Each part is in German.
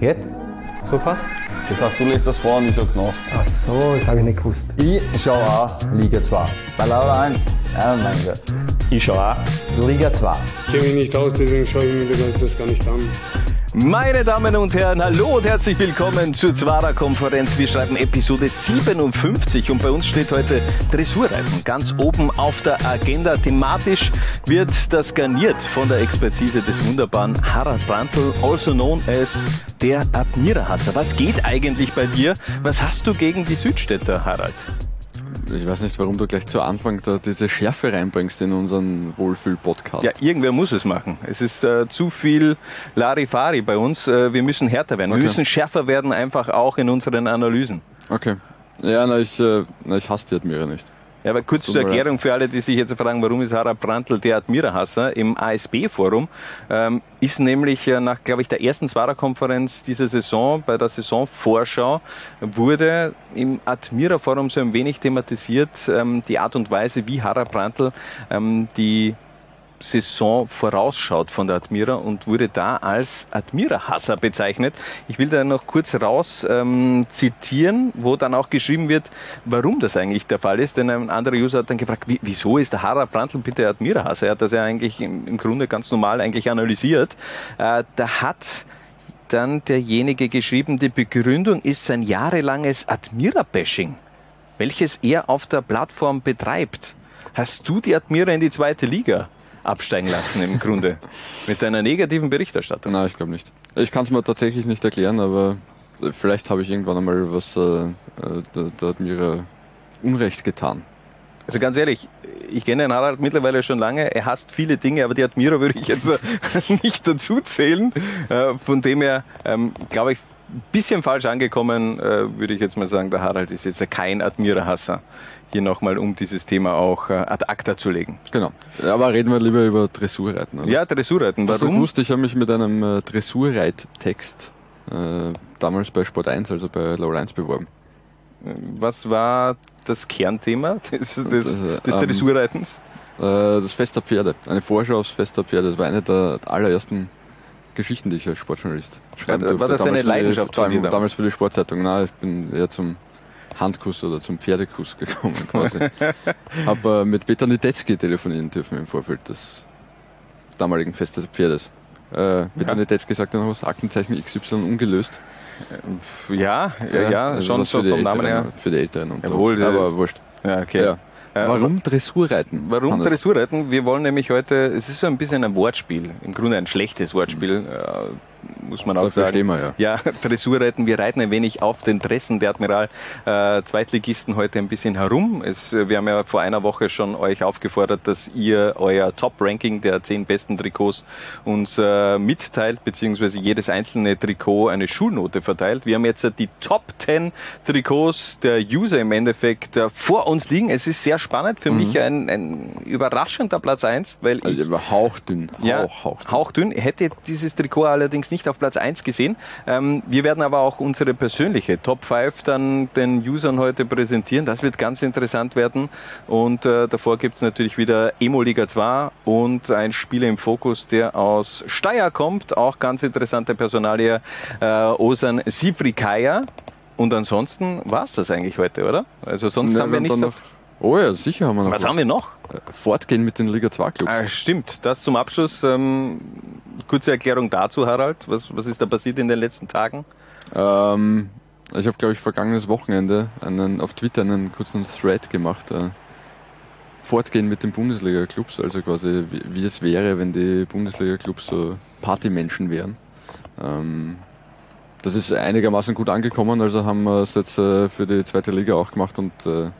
Geht? So fast? Das heißt, du lässt das vor und ich sag's nach. Ach so, das habe ich nicht gewusst. Ich schau auch Liga 2. Bei Laura 1, ja, mein Gott. Ich schaue auch. Liga 2. Ich kenne mich nicht aus, deswegen schaue ich mir das gar nicht an. Meine Damen und Herren, hallo und herzlich willkommen zur Zwara-Konferenz. Wir schreiben Episode 57 und bei uns steht heute Dressurreiten ganz oben auf der Agenda. Thematisch wird das garniert von der Expertise des wunderbaren Harald Brandl, also known as der Admirerhasser. Was geht eigentlich bei dir? Was hast du gegen die Südstädter, Harald? Ich weiß nicht, warum du gleich zu Anfang da diese Schärfe reinbringst in unseren Wohlfühl-Podcast. Ja, irgendwer muss es machen. Es ist äh, zu viel Larifari bei uns. Äh, wir müssen härter werden. Okay. Wir müssen schärfer werden, einfach auch in unseren Analysen. Okay. Ja, na, ich, äh, na, ich hasse die Admira nicht. Ja, aber kurz zur Erklärung für alle, die sich jetzt fragen, warum ist Harald Brandl der Admira-Hasser im ASB-Forum, ähm, ist nämlich äh, nach, glaube ich, der ersten Zwarer-Konferenz dieser Saison, bei der Saisonvorschau, wurde im Admira-Forum so ein wenig thematisiert ähm, die Art und Weise, wie Harald Brandl ähm, die Saison vorausschaut von der Admira und wurde da als Admira-Hasser bezeichnet. Ich will da noch kurz raus ähm, zitieren, wo dann auch geschrieben wird, warum das eigentlich der Fall ist. Denn ein anderer User hat dann gefragt, wie, wieso ist der Harald Brandl bitte Admira-Hasser? Er hat das ja eigentlich im, im Grunde ganz normal eigentlich analysiert. Äh, da hat dann derjenige geschrieben, die Begründung ist sein jahrelanges Admira-Bashing, welches er auf der Plattform betreibt. Hast du die Admira in die zweite Liga absteigen lassen im Grunde mit deiner negativen Berichterstattung? Nein, ich glaube nicht. Ich kann es mir tatsächlich nicht erklären, aber äh, vielleicht habe ich irgendwann einmal was äh, äh, der, der Admira Unrecht getan. Also ganz ehrlich, ich kenne den Harald mittlerweile schon lange. Er hasst viele Dinge, aber die Admira würde ich jetzt äh, nicht dazu zählen. Äh, Von dem her, ähm, glaube ich, ein bisschen falsch angekommen, äh, würde ich jetzt mal sagen, der Harald ist jetzt kein Admira-Hasser. Hier nochmal, um dieses Thema auch äh, ad acta zu legen. Genau. Aber reden wir lieber über Dressurreiten. Oder? Ja, Dressurreiten. Hast du Warum? gewusst, ich habe mich mit einem äh, Dressurreittext damals bei Sport 1, also bei 1 beworben. Was war das Kernthema des, des, Das, des ähm, Dressurreitens? Das Fest der Pferde. Eine Vorschau aufs Fest der Pferde. Das war eine der allerersten Geschichten, die ich als Sportjournalist schreiben War- war durfte. das eine Damals für die- Leidenschaft dir damals, damals? für die Sportzeitung. Nein, ich bin eher zum Handkuss oder zum Pferdekuss gekommen quasi. Habe äh, mit Peter Niedetzky telefonieren dürfen im Vorfeld des damaligen Festes des Pferdes. Äh, Peter Ja. Niedetzky sagt dann noch was, Aktenzeichen XY ungelöst. Ja, ja, ja, also schon für die vom Namen her. Für die Älteren unter Jawohl, uns. ja. Aber wurscht. Ja, okay. Ja. Äh, Warum Dressurreiten? Warum Hannes? Dressurreiten? Wir wollen nämlich heute, es ist so ein bisschen ein Wortspiel, im Grunde ein schlechtes Wortspiel, äh, muss man auch Dafür sagen. stehen wir ja. Ja, Dressurreiten, wir reiten ein wenig auf den Dressen der Admiral äh, Zweitligisten heute ein bisschen herum. Es, äh, wir haben ja vor einer Woche schon euch aufgefordert, dass ihr euer Top-Ranking der zehn besten Trikots uns äh, mitteilt, beziehungsweise jedes einzelne Trikot eine Schulnote verteilt. Wir haben jetzt äh, die Top 10 Trikots der User im Endeffekt äh, vor uns liegen. Es ist sehr spannend, für mich ein, ein überraschender Platz 1, weil ich Mhm. Also aber hauchdünn. ja, Hauch, hauchdünn. hauchdünn. Hätte dieses Trikot allerdings nicht auf Platz 1 gesehen. Ähm, wir werden aber auch unsere persönliche Top 5 dann den Usern heute präsentieren. Das wird ganz interessant werden. Und äh, davor gibt's natürlich wieder Emo Liga 2 und ein Spieler im Fokus, der aus Steyr kommt. Auch ganz interessante Personalie, äh, Osan Sifrikaya. Und ansonsten war's das eigentlich heute, oder? Also sonst Ne, haben wir nichts. noch, Oh ja, sicher haben wir noch was haben wir noch? Fortgehen mit den Liga 2 Clubs. Ah, stimmt, das zum Abschluss. Ähm, kurze Erklärung dazu, Harald. Was, was ist da passiert in den letzten Tagen? Ähm, ich habe, glaube ich, vergangenes Wochenende einen, auf Twitter einen kurzen Thread gemacht. Äh, Fortgehen mit den Bundesliga-Clubs, also quasi wie, wie es wäre, wenn die Bundesliga-Clubs so Partymenschen wären. Ähm, das ist einigermaßen gut angekommen, also haben wir es jetzt äh, für die zweite Liga auch gemacht und äh,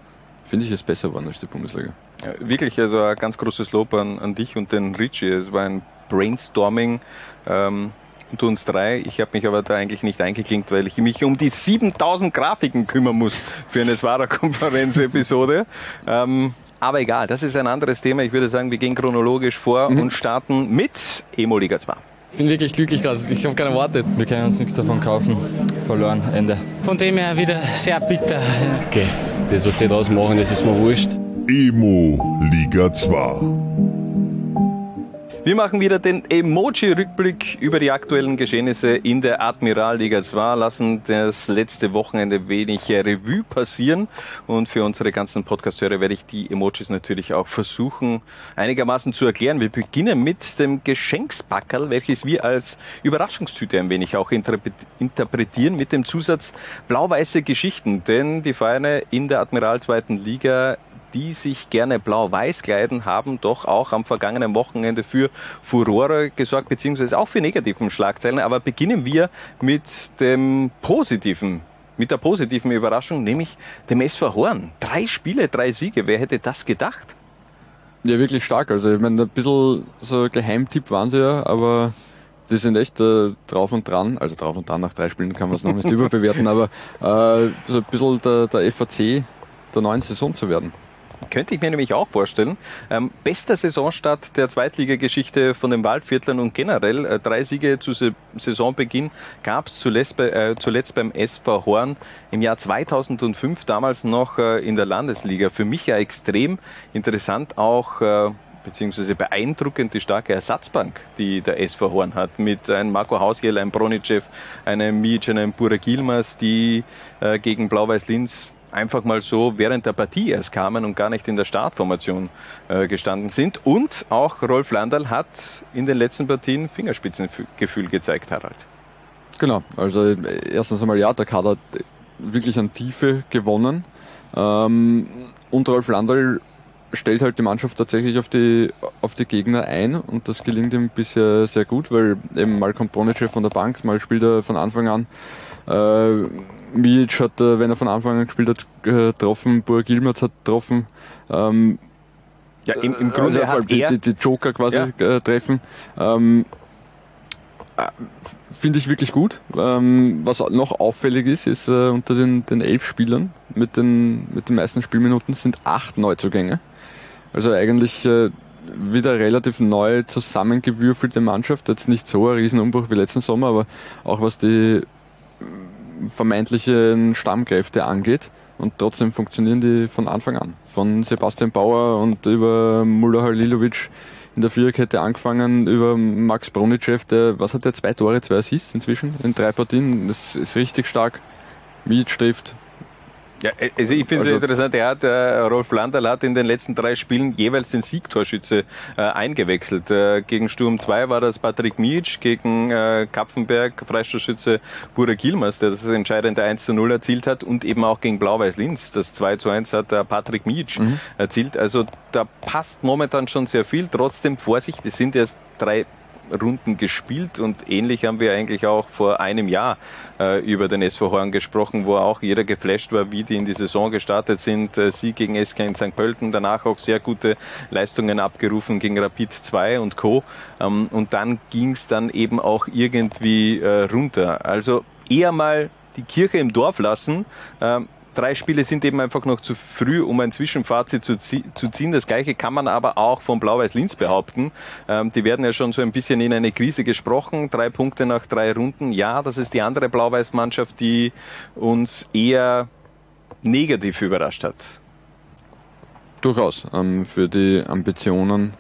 finde ich es besser geworden als die Bundesliga. Ja, wirklich, also ein ganz großes Lob an, an dich und den Richie. Es war ein Brainstorming ähm, unter uns drei. Ich habe mich aber da eigentlich nicht eingeklinkt, weil ich mich um die 7000 Grafiken kümmern muss für eine Swara-Konferenz-Episode. ähm, aber egal, das ist ein anderes Thema. Ich würde sagen, wir gehen chronologisch vor und starten mit Emo Liga 2. Ich bin wirklich glücklich, dass ich habe keine Worte. Wir können uns nichts davon kaufen. Verloren, Ende. Von dem her wieder sehr bitter. Okay, das, was die draus machen, das ist mir wurscht. Emo Liga 2. Wir machen wieder den Emoji-Rückblick über die aktuellen Geschehnisse in der Admiralliga 2, lassen das letzte Wochenende wenig Revue passieren und für unsere ganzen Podcast-Hörer werde ich die Emojis natürlich auch versuchen einigermaßen zu erklären. Wir beginnen mit dem Geschenkspackerl, welches wir als Überraschungstüte ein wenig auch interpretieren mit dem Zusatz blau-weiße Geschichten, denn die Vereine in der Admiral 2. Liga die sich gerne blau-weiß kleiden, haben doch auch am vergangenen Wochenende für Furore gesorgt, beziehungsweise auch für negativen Schlagzeilen. Aber beginnen wir mit dem positiven mit der positiven Überraschung, nämlich dem SV Horn. Drei Spiele, drei Siege. Wer hätte das gedacht? Ja, wirklich stark. Also ich meine, ein bisschen so Geheimtipp waren sie ja, aber sie sind echt äh, drauf und dran. Also drauf und dran nach drei Spielen kann man es noch nicht überbewerten, aber äh, so ein bisschen der, der FAC der neuen Saison zu werden. Könnte ich mir nämlich auch vorstellen. Ähm, bester Saisonstart der Zweitligageschichte von den Waldviertlern und generell äh, drei Siege zu Se Saisonbeginn gab es zuletzt, bei, äh, zuletzt beim SV Horn im Jahr 2005, damals noch äh, in der Landesliga. Für mich ja extrem interessant auch äh, beziehungsweise beeindruckend die starke Ersatzbank, die der SV Horn hat, mit einem Marco Hausjell, einem Bronicev, einem Mic, einem Burak Gilmas, die äh, gegen Blau-Weiß Linz einfach mal so während der Partie erst kamen und gar nicht in der Startformation äh, gestanden sind. Und auch Rolf Landal hat in den letzten Partien Fingerspitzengefühl gezeigt, Harald. Genau, also erstens einmal ja, der Kader hat wirklich an Tiefe gewonnen. Ähm, und Rolf Landal stellt halt die Mannschaft tatsächlich auf die, auf die Gegner ein und das gelingt ihm bisher sehr gut, weil eben mal kommt Bronice von der Bank, mal spielt er von Anfang an. Äh, Milic hat, äh, wenn er von Anfang an gespielt hat, getroffen, Burg Ilmerz hat getroffen. Ähm, ja, im, im Grunde also hat die, die, die, Joker quasi ja. äh, treffen. Ähm, äh, Finde ich wirklich gut. Ähm, was noch auffällig ist, ist äh, unter den, den elf Spielern mit den, mit den meisten Spielminuten sind acht Neuzugänge. Also eigentlich äh, wieder relativ neu zusammengewürfelte Mannschaft. Jetzt nicht so ein Riesenumbruch wie letzten Sommer, aber auch was die vermeintlichen Stammkräfte angeht. Und trotzdem funktionieren die von Anfang an. Von Sebastian Bauer und über Mulla Halilovic in der Viererkette angefangen, über Max Bronicev, der, was hat der, zwei Tore, zwei Assists inzwischen in drei Partien. Das ist richtig stark. Miet trifft, ja, also ich finde es also, interessant, er hat, äh, Rolf Landal hat in den letzten drei Spielen jeweils den Siegtorschütze äh, eingewechselt. Äh, gegen Sturm 2 war das Patrick Mietsch, gegen äh, Kapfenberg Freistoßschütze Burak Yilmaz, der das entscheidende 1 zu 0 erzielt hat und eben auch gegen Blau-Weiß Linz. Das 2 zu 1 hat äh, Patrick Mietsch mhm. erzielt. Also da passt momentan schon sehr viel. Trotzdem Vorsicht, es sind erst drei Runden gespielt und ähnlich haben wir eigentlich auch vor einem Jahr äh, über den SV Horn gesprochen, wo auch jeder geflasht war, wie die in die Saison gestartet sind. Äh, Sie gegen SK in St. Pölten, danach auch sehr gute Leistungen abgerufen gegen Rapid 2 und Co. Ähm, und dann ging es dann eben auch irgendwie äh, runter. Also eher mal die Kirche im Dorf lassen. Ähm, drei Spiele sind eben einfach noch zu früh, um ein Zwischenfazit zu, zu ziehen. Das gleiche kann man aber auch von Blau-Weiß Linz behaupten. Ähm, die werden ja schon so ein bisschen in eine Krise gesprochen. Drei Punkte nach drei Runden. Ja, das ist die andere Blau-Weiß-Mannschaft, die uns eher negativ überrascht hat. Durchaus. Ähm, für die Ambitionen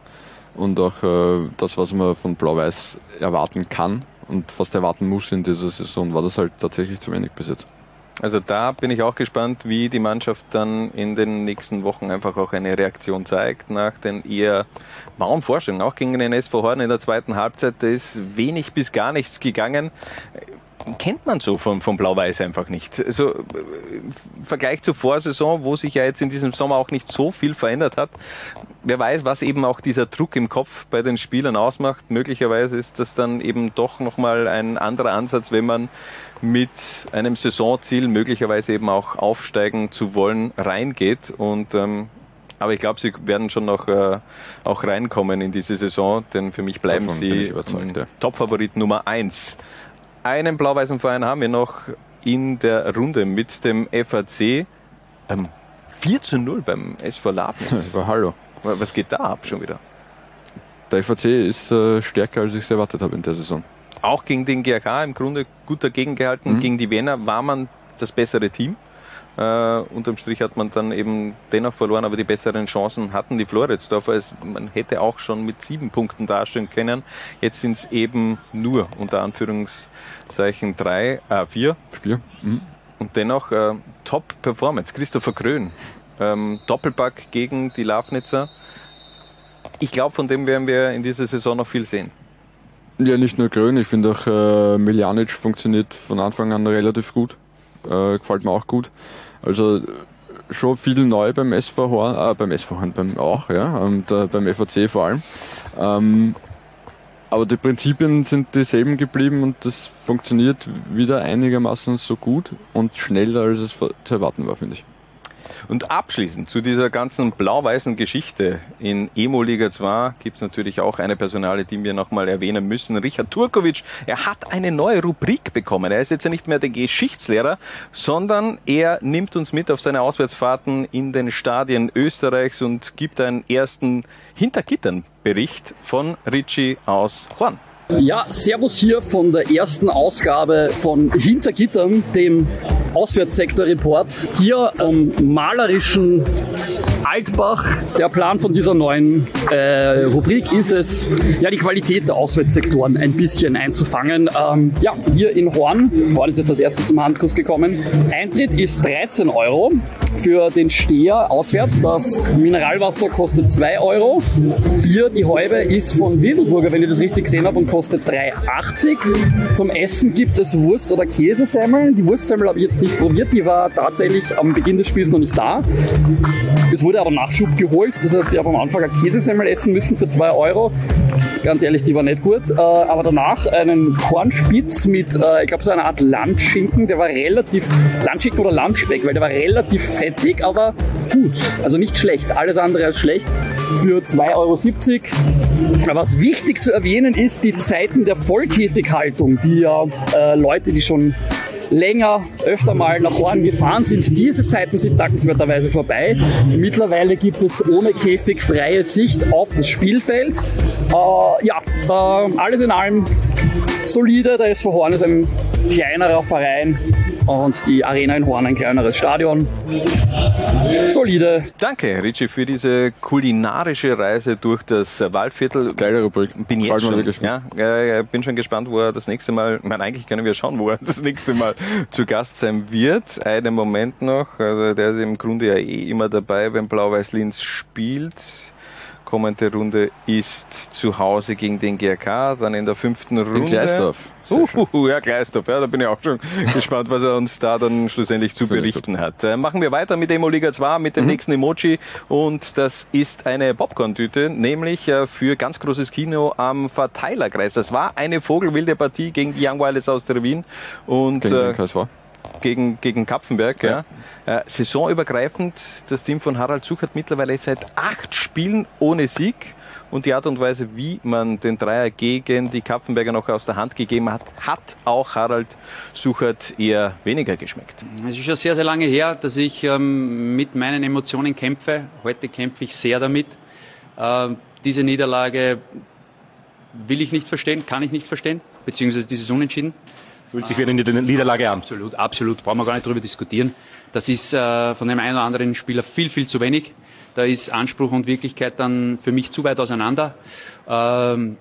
und auch äh, das, was man von Blau-Weiß erwarten kann und fast erwarten muss in dieser Saison, war das halt tatsächlich zu wenig bis jetzt. Also da bin ich auch gespannt, wie die Mannschaft dann in den nächsten Wochen einfach auch eine Reaktion zeigt nach den eher mauen Vorstellungen. Auch gegen den SV Horn in der zweiten Halbzeit, da ist wenig bis gar nichts gegangen kennt man so von, von Blau-Weiß einfach nicht. Also im Vergleich zur Vorsaison, wo sich ja jetzt in diesem Sommer auch nicht so viel verändert hat. Wer weiß, was eben auch dieser Druck im Kopf bei den Spielern ausmacht. Möglicherweise ist das dann eben doch nochmal ein anderer Ansatz, wenn man mit einem Saisonziel, möglicherweise eben auch aufsteigen zu wollen, reingeht. Und ähm, aber ich glaube, sie werden schon noch äh, auch reinkommen in diese Saison, denn für mich bleiben Davon sie ja. Topfavorit Nummer eins einen blau-weißen Verein haben wir noch in der Runde mit dem FAC. Ähm, 4 zu 0 beim SV Labnitz. hallo. Was geht da ab schon wieder? Der FAC ist äh, stärker, als ich es erwartet habe in der Saison. Auch gegen den GRK im Grunde gut dagegen gehalten. Mhm. Gegen die Wiener war man das bessere Team. Äh, unterm Strich hat man dann eben dennoch verloren, aber die besseren Chancen hatten die Floridsdorfer. Man hätte auch schon mit sieben Punkten dastehen können. Jetzt sind es eben nur unter Anführungszeichen drei, äh, vier. Vier. Mhm. Und dennoch äh, Top-Performance. Christopher Krön, ähm, Doppelpack gegen die Lafnitzer. Ich glaube, von dem werden wir in dieser Saison noch viel sehen. Ja, nicht nur Grün, ich finde auch äh, Miljanic funktioniert von Anfang an relativ gut. Äh, gefällt mir auch gut. Also schon viel neu beim SV Horn, äh, beim SV Horn beim auch, ja, und äh, beim FAC vor allem. Ähm, aber die Prinzipien sind dieselben geblieben und das funktioniert wieder einigermaßen so gut und schneller, als es zu erwarten war, finde ich. Und abschließend zu dieser ganzen blau-weißen Geschichte in Emo Liga 2 gibt es natürlich auch eine Personale, die wir nochmal erwähnen müssen. Richard Turkovic, er hat eine neue Rubrik bekommen. Er ist jetzt nicht mehr der Geschichtslehrer, sondern er nimmt uns mit auf seine Auswärtsfahrten in den Stadien Österreichs und gibt einen ersten Hintergittern-Bericht von Richie aus Horn. Ja, Servus hier von der ersten Ausgabe von Hintergittern, dem Auswärtssektor-Report. Hier vom malerischen Altbach. Der Plan von dieser neuen äh, Rubrik ist es, ja, die Qualität der Auswärtssektoren ein bisschen einzufangen. Ähm, ja, hier in Horn, Horn ist jetzt als erstes zum Handkurs gekommen. Eintritt ist 13 Euro für den Steher auswärts. Das Mineralwasser kostet 2 Euro. Bier, die Häube, ist von Weselburger, wenn ich das richtig gesehen habe, und kostet 3,80. Zum Essen gibt es Wurst- oder Käsesemmeln. Die Wurstsemmel habe ich jetzt nicht probiert, die war tatsächlich am Beginn des Spiels noch nicht da. Es wurde aber Nachschub geholt, das heißt, ich habe am Anfang eine Käsesemmel essen müssen für 2 Euro. Ganz ehrlich, die war nicht gut. Äh, aber danach einen Kornspitz mit, äh, ich glaube, so einer Art Landschinken, der war relativ, Landschinken oder Landspeck, weil der war relativ fettig, aber gut. Also nicht schlecht, alles andere als schlecht. Für 2,70 Euro. Was wichtig zu erwähnen ist, die Zeiten der Vollkäsighaltung, die ja äh, Leute, die schon länger, öfter mal nach Horn gefahren sind. Diese Zeiten sind dankenswerterweise vorbei. Mittlerweile gibt es ohne Käfig freie Sicht auf das Spielfeld. Äh, ja, äh, alles in allem solide. Der SV Horn ist ein kleinerer Verein und die Arena in Horn ein kleineres Stadion. Solide. Danke, Richie, für diese kulinarische Reise durch das Waldviertel. Geile Rubrik. Bin jetzt schon, wirklich ja, äh, bin schon gespannt, wo er das nächste Mal, ich meine, eigentlich können wir schauen, wo er das nächste Mal zu Gast sein wird. Einen Moment noch, also der ist im Grunde ja eh immer dabei, wenn Blau-Weiß-Linz spielt. Kommende Runde ist zu Hause gegen den GRK, dann in der fünften Runde. In Gleisdorf. Sehr schön. Uh, ja, Gleisdorf, ja, da bin ich auch schon gespannt, was er uns da dann schlussendlich zu berichten hat. Äh, machen wir weiter mit Emo Liga 2, mit dem nächsten Emoji und das ist eine Popcorn-Tüte, nämlich äh, für ganz großes Kino am Verteilerkreis. Das war eine vogelwilde Partie gegen die Young Wilders aus der Wien und Gegen äh, den KSV. Gegen, gegen Kapfenberg. Ja. Äh, saisonübergreifend, das Team von Harald Such hat mittlerweile seit acht Spielen ohne Sieg. Und die Art und Weise, wie man den Dreier gegen die Kapfenberger noch aus der Hand gegeben hat, hat auch Harald Suchert eher weniger geschmeckt. Es ist schon sehr, sehr lange her, dass ich ähm, mit meinen Emotionen kämpfe. Heute kämpfe ich sehr damit. Ähm, diese Niederlage will ich nicht verstehen, kann ich nicht verstehen, beziehungsweise dieses Unentschieden. Fühlt sich wie eine Niederlage an. Absolut, absolut. Brauchen wir gar nicht drüber diskutieren. Das ist äh, von dem einen oder anderen Spieler viel, viel zu wenig. Da ist Anspruch und Wirklichkeit dann für mich zu weit auseinander. Ähm,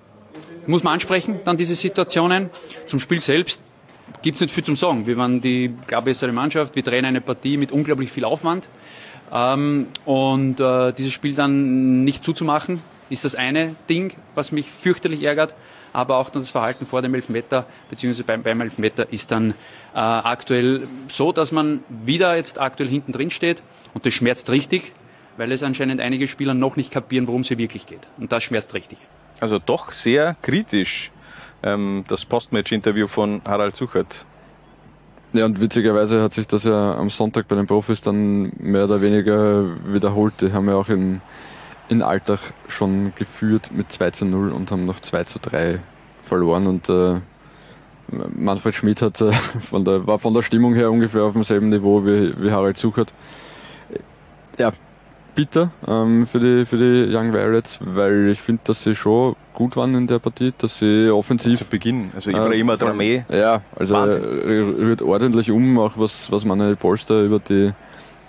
muss man ansprechen, dann diese Situationen. Zum Spiel selbst gibt's nicht viel zum Sagen. Wir waren die klar bessere Mannschaft. Wir drehen eine Partie mit unglaublich viel Aufwand. Ähm, und äh, dieses Spiel dann nicht zuzumachen, ist das eine Ding, was mich fürchterlich ärgert. Aber auch das Verhalten vor dem Elfmeter, beziehungsweise beim, beim Elfmeter, ist dann äh, aktuell so, dass man wieder jetzt aktuell hinten drin steht. Und das schmerzt richtig, weil es anscheinend einige Spieler noch nicht kapieren, worum es hier wirklich geht. Und das schmerzt richtig. Also doch sehr kritisch ähm, das Postmatch-Interview von Harald Suchert. Ja, und witzigerweise hat sich das ja am Sonntag bei den Profis dann mehr oder weniger wiederholt. Die haben ja auch in, in Alltag schon geführt mit 2 zu 0 und haben noch 2 zu 3 verloren. Und äh, Manfred Schmidt hat, äh, von der, war von der Stimmung her ungefähr auf demselben Niveau wie, wie Harald Suchert. Ja, bitter ähm, für, die, für die Young Violets, weil ich finde, dass sie schon gut waren in der Partie, dass sie offensiv. Zu Beginn, also Ibrahima äh, Dramé. Ja, also Wahnsinn. er rührt ordentlich um, auch was, was Manuel Polster über die,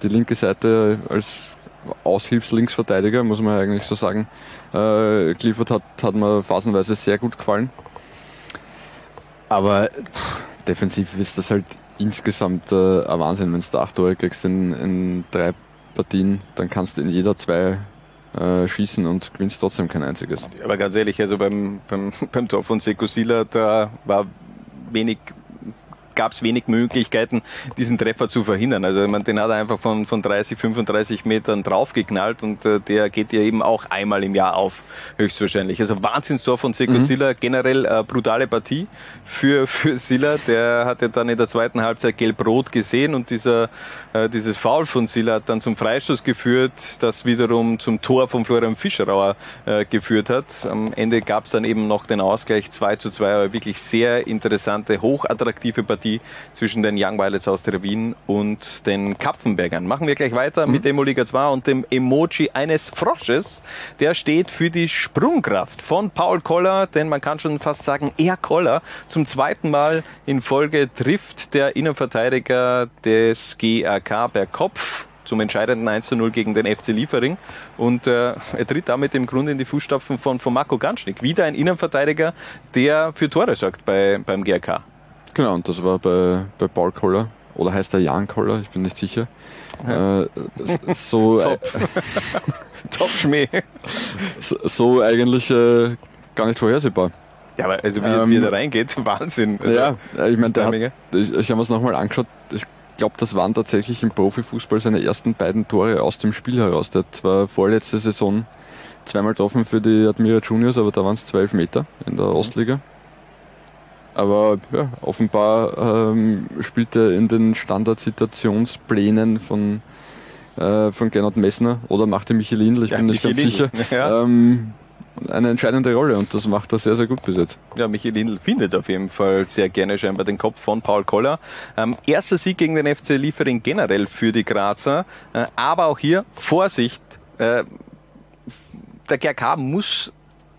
die linke Seite als Aushilfslinksverteidiger, muss man eigentlich so sagen, äh, geliefert hat, hat mir phasenweise sehr gut gefallen. Aber pff, defensiv ist das halt insgesamt äh, ein Wahnsinn, wenn du acht Tore kriegst in, in drei Partien, dann kannst du in jeder zwei äh, schießen und gewinnst trotzdem kein einziges. Aber ganz ehrlich, also beim, beim, beim Tor von Sekosila, da war wenig gab es wenig Möglichkeiten, diesen Treffer zu verhindern. Also meine, den hat er einfach von, von 30, 35 Metern draufgeknallt und äh, der geht ja eben auch einmal im Jahr auf, höchstwahrscheinlich. Also Wahnsinnstor von Seko Mhm. Silla, generell äh, brutale Partie für, für Silla. Der hatte dann in der zweiten Halbzeit gelb-rot gesehen und dieser, äh, dieses Foul von Silla hat dann zum Freistoß geführt, das wiederum zum Tor von Florian Fischerauer äh, geführt hat. Am Ende gab es dann eben noch den Ausgleich 2 zu 2, aber wirklich sehr interessante, hochattraktive Partie zwischen den Young Violets aus der Wien und den Kapfenbergern. Machen wir gleich weiter mit Emo Liga 2 und dem Emoji eines Frosches. Der steht für die Sprungkraft von Paul Koller, denn man kann schon fast sagen, er Koller zum zweiten Mal in Folge trifft der Innenverteidiger des GRK per Kopf zum entscheidenden 1 zu 0 gegen den FC Liefering. Und äh, er tritt damit im Grunde in die Fußstapfen von, von Marco Ganschnick. Wieder ein Innenverteidiger, der für Tore sorgt bei, beim GRK. Genau, und das war bei, bei Paul Koller. Oder heißt er Jan Koller? Ich bin nicht sicher. Äh, s- so, Top. Top Schmäh. so, so eigentlich äh, gar nicht vorhersehbar. Ja, aber also wie, Ähm, wie er da reingeht, Wahnsinn. Also, ja, ich meine, der hat, Timing, ich, ich habe mir es nochmal angeschaut. Ich glaube, das waren tatsächlich im Profifußball seine ersten beiden Tore aus dem Spiel heraus. Der hat zwar vorletzte Saison zweimal getroffen für die Admira Juniors, aber da waren es zwölf Meter in der Ostliga. Aber ja, offenbar ähm, spielt er in den Standardsituationsplänen von, äh, von Gernot Messner oder macht er Michael Lindl, ich Ja, bin nicht ganz sicher, ja. ähm, eine entscheidende Rolle und das macht er sehr, sehr gut bis jetzt. Ja, Michael Lindl findet auf jeden Fall sehr gerne scheinbar den Kopf von Paul Koller. Ähm, erster Sieg gegen den FC Liefering generell für die Grazer. Äh, aber auch hier Vorsicht. Äh, der GRK muss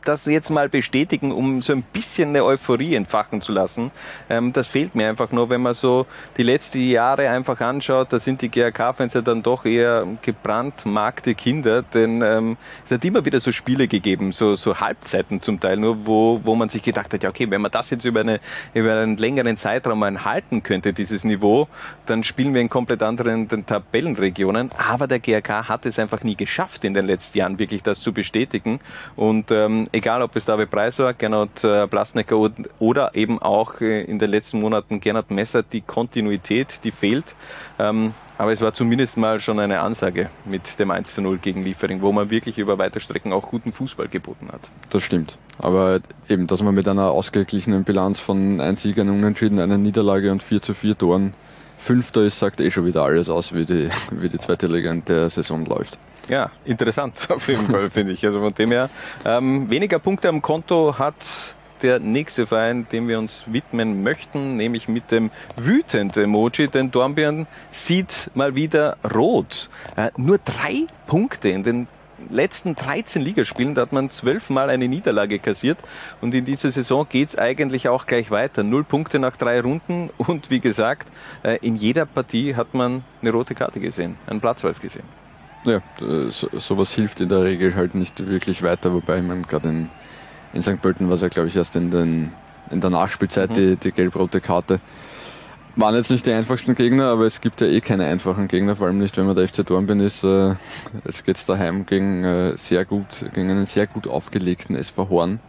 das jetzt mal bestätigen, um so ein bisschen eine Euphorie entfachen zu lassen. Ähm, das fehlt mir einfach nur, wenn man so die letzten Jahre einfach anschaut, da sind die GRK-Fans ja dann doch eher gebrandmarkte Kinder, denn ähm, es hat immer wieder so Spiele gegeben, so, so Halbzeiten zum Teil nur, wo, wo man sich gedacht hat, ja okay, wenn man das jetzt über, eine, über einen längeren Zeitraum halten könnte, dieses Niveau, dann spielen wir in komplett anderen Tabellenregionen, aber der GRK hat es einfach nie geschafft in den letzten Jahren wirklich das zu bestätigen und ähm, egal ob es David Preis war, Gernot äh, Blasnecker od- oder eben auch äh, in den letzten Monaten Gernot Messer, die Kontinuität, die fehlt. Ähm, aber es war zumindest mal schon eine Ansage mit dem 1 zu 0 gegen Liefering, wo man wirklich über weite Strecken auch guten Fußball geboten hat. Das stimmt. Aber eben, dass man mit einer ausgeglichenen Bilanz von ein Sieg, ein Unentschieden, einer Niederlage und 4 zu 4 Toren Fünfter ist, sagt eh schon wieder alles aus, wie die, wie die zweite Liga in der Saison läuft. Ja, interessant auf jeden Fall, finde ich. Also von dem her, ähm, weniger Punkte am Konto hat der nächste Verein, dem wir uns widmen möchten, nämlich mit dem wütend Emoji, denn Dornbirn sieht mal wieder rot. Äh, nur drei Punkte in den letzten 13 Ligaspielen, da hat man zwölfmal eine Niederlage kassiert und in dieser Saison geht's eigentlich auch gleich weiter. Null Punkte nach drei Runden und wie gesagt, äh, in jeder Partie hat man eine rote Karte gesehen, einen Platzweis gesehen. Ja, so, sowas hilft in der Regel halt nicht wirklich weiter, wobei man gerade in, in St. Pölten war es ja, glaube ich, erst in, den, in der Nachspielzeit Mhm. die, die gelb-rote Karte. Waren jetzt nicht die einfachsten Gegner, aber es gibt ja eh keine einfachen Gegner, vor allem nicht, wenn man der FC Dornbirn ist. Äh, jetzt geht's daheim gegen, äh, sehr gut, gegen einen sehr gut aufgelegten SV Horn.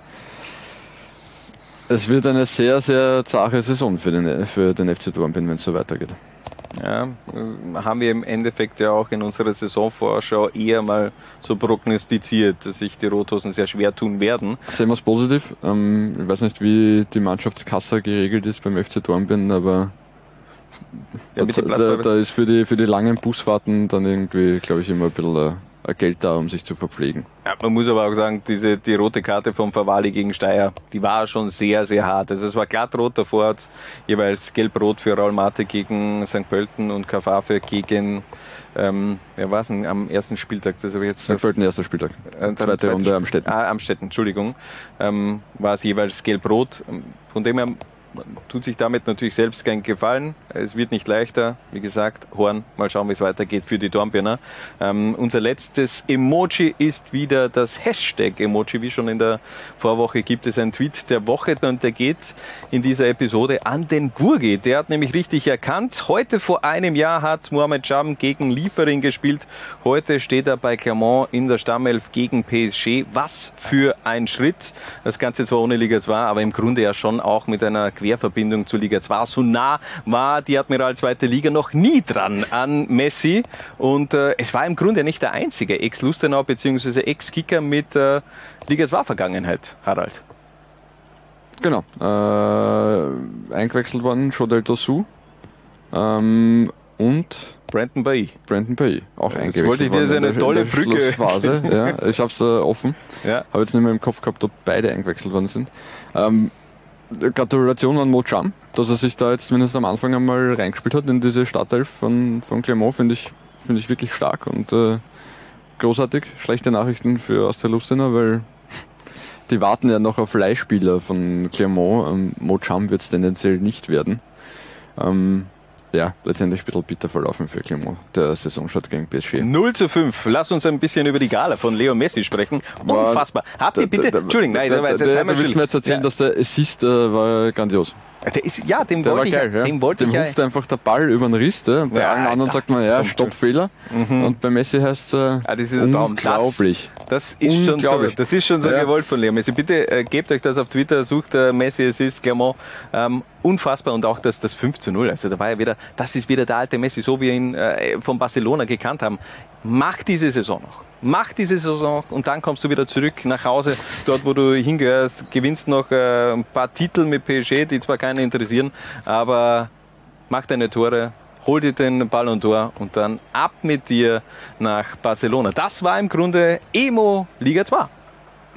Es wird eine sehr, sehr zache Saison für den, für den FC Dornbirn, wenn es so weitergeht. Ja, haben wir im Endeffekt ja auch in unserer Saisonvorschau eher mal so prognostiziert, dass sich die Rothosen sehr schwer tun werden. Sehen wir es positiv. Ähm, ich weiß nicht, wie die Mannschaftskasse geregelt ist beim FC Dornbirn, aber Ja, da, da, da ist für die, für die langen Busfahrten dann irgendwie, glaube ich, immer ein bisschen äh, Geld da, um sich zu verpflegen. Ja, man muss aber auch sagen, diese, die rote Karte vom Favali gegen Steyr, die war schon sehr, sehr hart. Also es war glatt rot, davor jeweils gelb-rot für Raul Mate gegen St. Pölten und Kafafe gegen, ähm, wer war es denn am ersten Spieltag? Das habe ich jetzt St. Pölten erster Spieltag. Äh, Zweite Runde am Städten. Ah, am Städten, Entschuldigung. Ähm, war es jeweils gelb-rot. Von dem her man tut sich damit natürlich selbst keinen Gefallen. Es wird nicht leichter. Wie gesagt, Horn, mal schauen, wie es weitergeht für die Dornbirner. Ähm, unser letztes Emoji ist wieder das Hashtag-Emoji. Wie schon in der Vorwoche gibt es einen Tweet der Woche und der geht in dieser Episode an den Burgi. Der hat nämlich richtig erkannt. Heute vor einem Jahr hat Mohamed Jam gegen Liefering gespielt. Heute steht er bei Clermont in der Stammelf gegen PSG. Was für ein Schritt. Das Ganze zwar ohne Liga 2, aber im Grunde ja schon auch mit einer Querverbindung zur Liga 2. So nah war die Admiral zweite Liga noch nie dran an Messi. Und äh, es war im Grunde nicht der einzige Ex-Lustenau bzw. Ex-Kicker mit äh, Liga 2 Vergangenheit, Harald. Genau. Äh, eingewechselt worden, Jodel Dossou. Ähm, und Brandon Bay. Brandon Bay, auch Das eingewechselt wollte ich dir, eine in der- tolle Brücke. Ja, ich habe es äh, offen. Ja. Habe jetzt nicht mehr im Kopf gehabt, ob beide eingewechselt worden sind. Ähm, Gratulation an Mo Cham, dass er sich da jetzt zumindest am Anfang einmal reingespielt hat in diese Startelf von, von Clermont, finde ich, finde ich wirklich stark und äh, großartig. Schlechte Nachrichten für Austria Lustenau, weil die warten ja noch auf Leihspieler von Clermont. Ähm, Mo Cham wird es tendenziell nicht werden. Ähm, ja, letztendlich ein bisschen bitter verlaufen für Clermont, der Saisonstart gegen PSG. 0 zu 5. Lass uns ein bisschen über die Gala von Leo Messi sprechen. Unfassbar. Habt ihr bitte, Entschuldigung, nein, da, da da, da, willst du mir jetzt erzählen, dass der Assist äh, war grandios. Der ist, ja, dem Der wollte ich, geil, ja. dem wollte Dem ich einfach der Ball über den Riss. Ja. Bei allen anderen sagt man, ja, Stoppfehler. Und bei Messi heißt es äh, Ah, das ist ein Traum. unglaublich. Das, ist schon so, das ist schon so gewollt von Leo Messi. Bitte äh, gebt euch das auf Twitter, sucht Messi, es ist Clermont. Unfassbar und auch das, das 5 zu 0. Also da war ja wieder, das ist wieder der alte Messi, so wie wir ihn äh, von Barcelona gekannt haben. Mach diese Saison noch. Mach diese Saison noch und dann kommst du wieder zurück nach Hause, dort wo du hingehörst, gewinnst noch äh, ein paar Titel mit PSG, die zwar keinen interessieren, aber mach deine Tore, hol dir den Ballon d'Or und dann ab mit dir nach Barcelona. Das war im Grunde Emo Liga 2.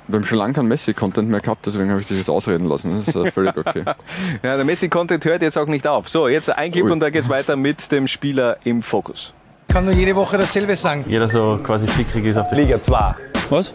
Wir haben schon lange keinen Messi-Content mehr gehabt, deswegen habe ich dich jetzt ausreden lassen. Das ist äh, völlig okay. Ja, der Messi-Content hört jetzt auch nicht auf. So, jetzt ein Clip Ui. und da geht's weiter mit dem Spieler im Fokus. Ich kann nur jede Woche dasselbe sagen. Jeder so quasi fickrig ist auf der Liga 2. Was?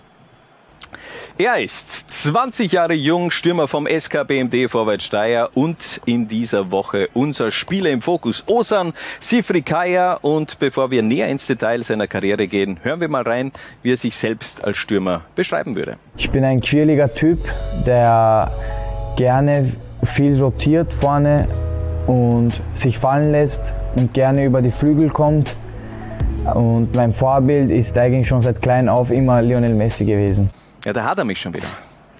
Er ist 20 Jahre jung, Stürmer vom SK BMD Vorwärts Steyr und in dieser Woche unser Spieler im Fokus, Osan Sifrikaya. Und bevor wir näher ins Detail seiner Karriere gehen, hören wir mal rein, wie er sich selbst als Stürmer beschreiben würde. Ich bin ein quirliger Typ, der gerne viel rotiert vorne und sich fallen lässt und gerne über die Flügel kommt. Und mein Vorbild ist eigentlich schon seit klein auf immer Lionel Messi gewesen. Ja, da hat er mich schon wieder.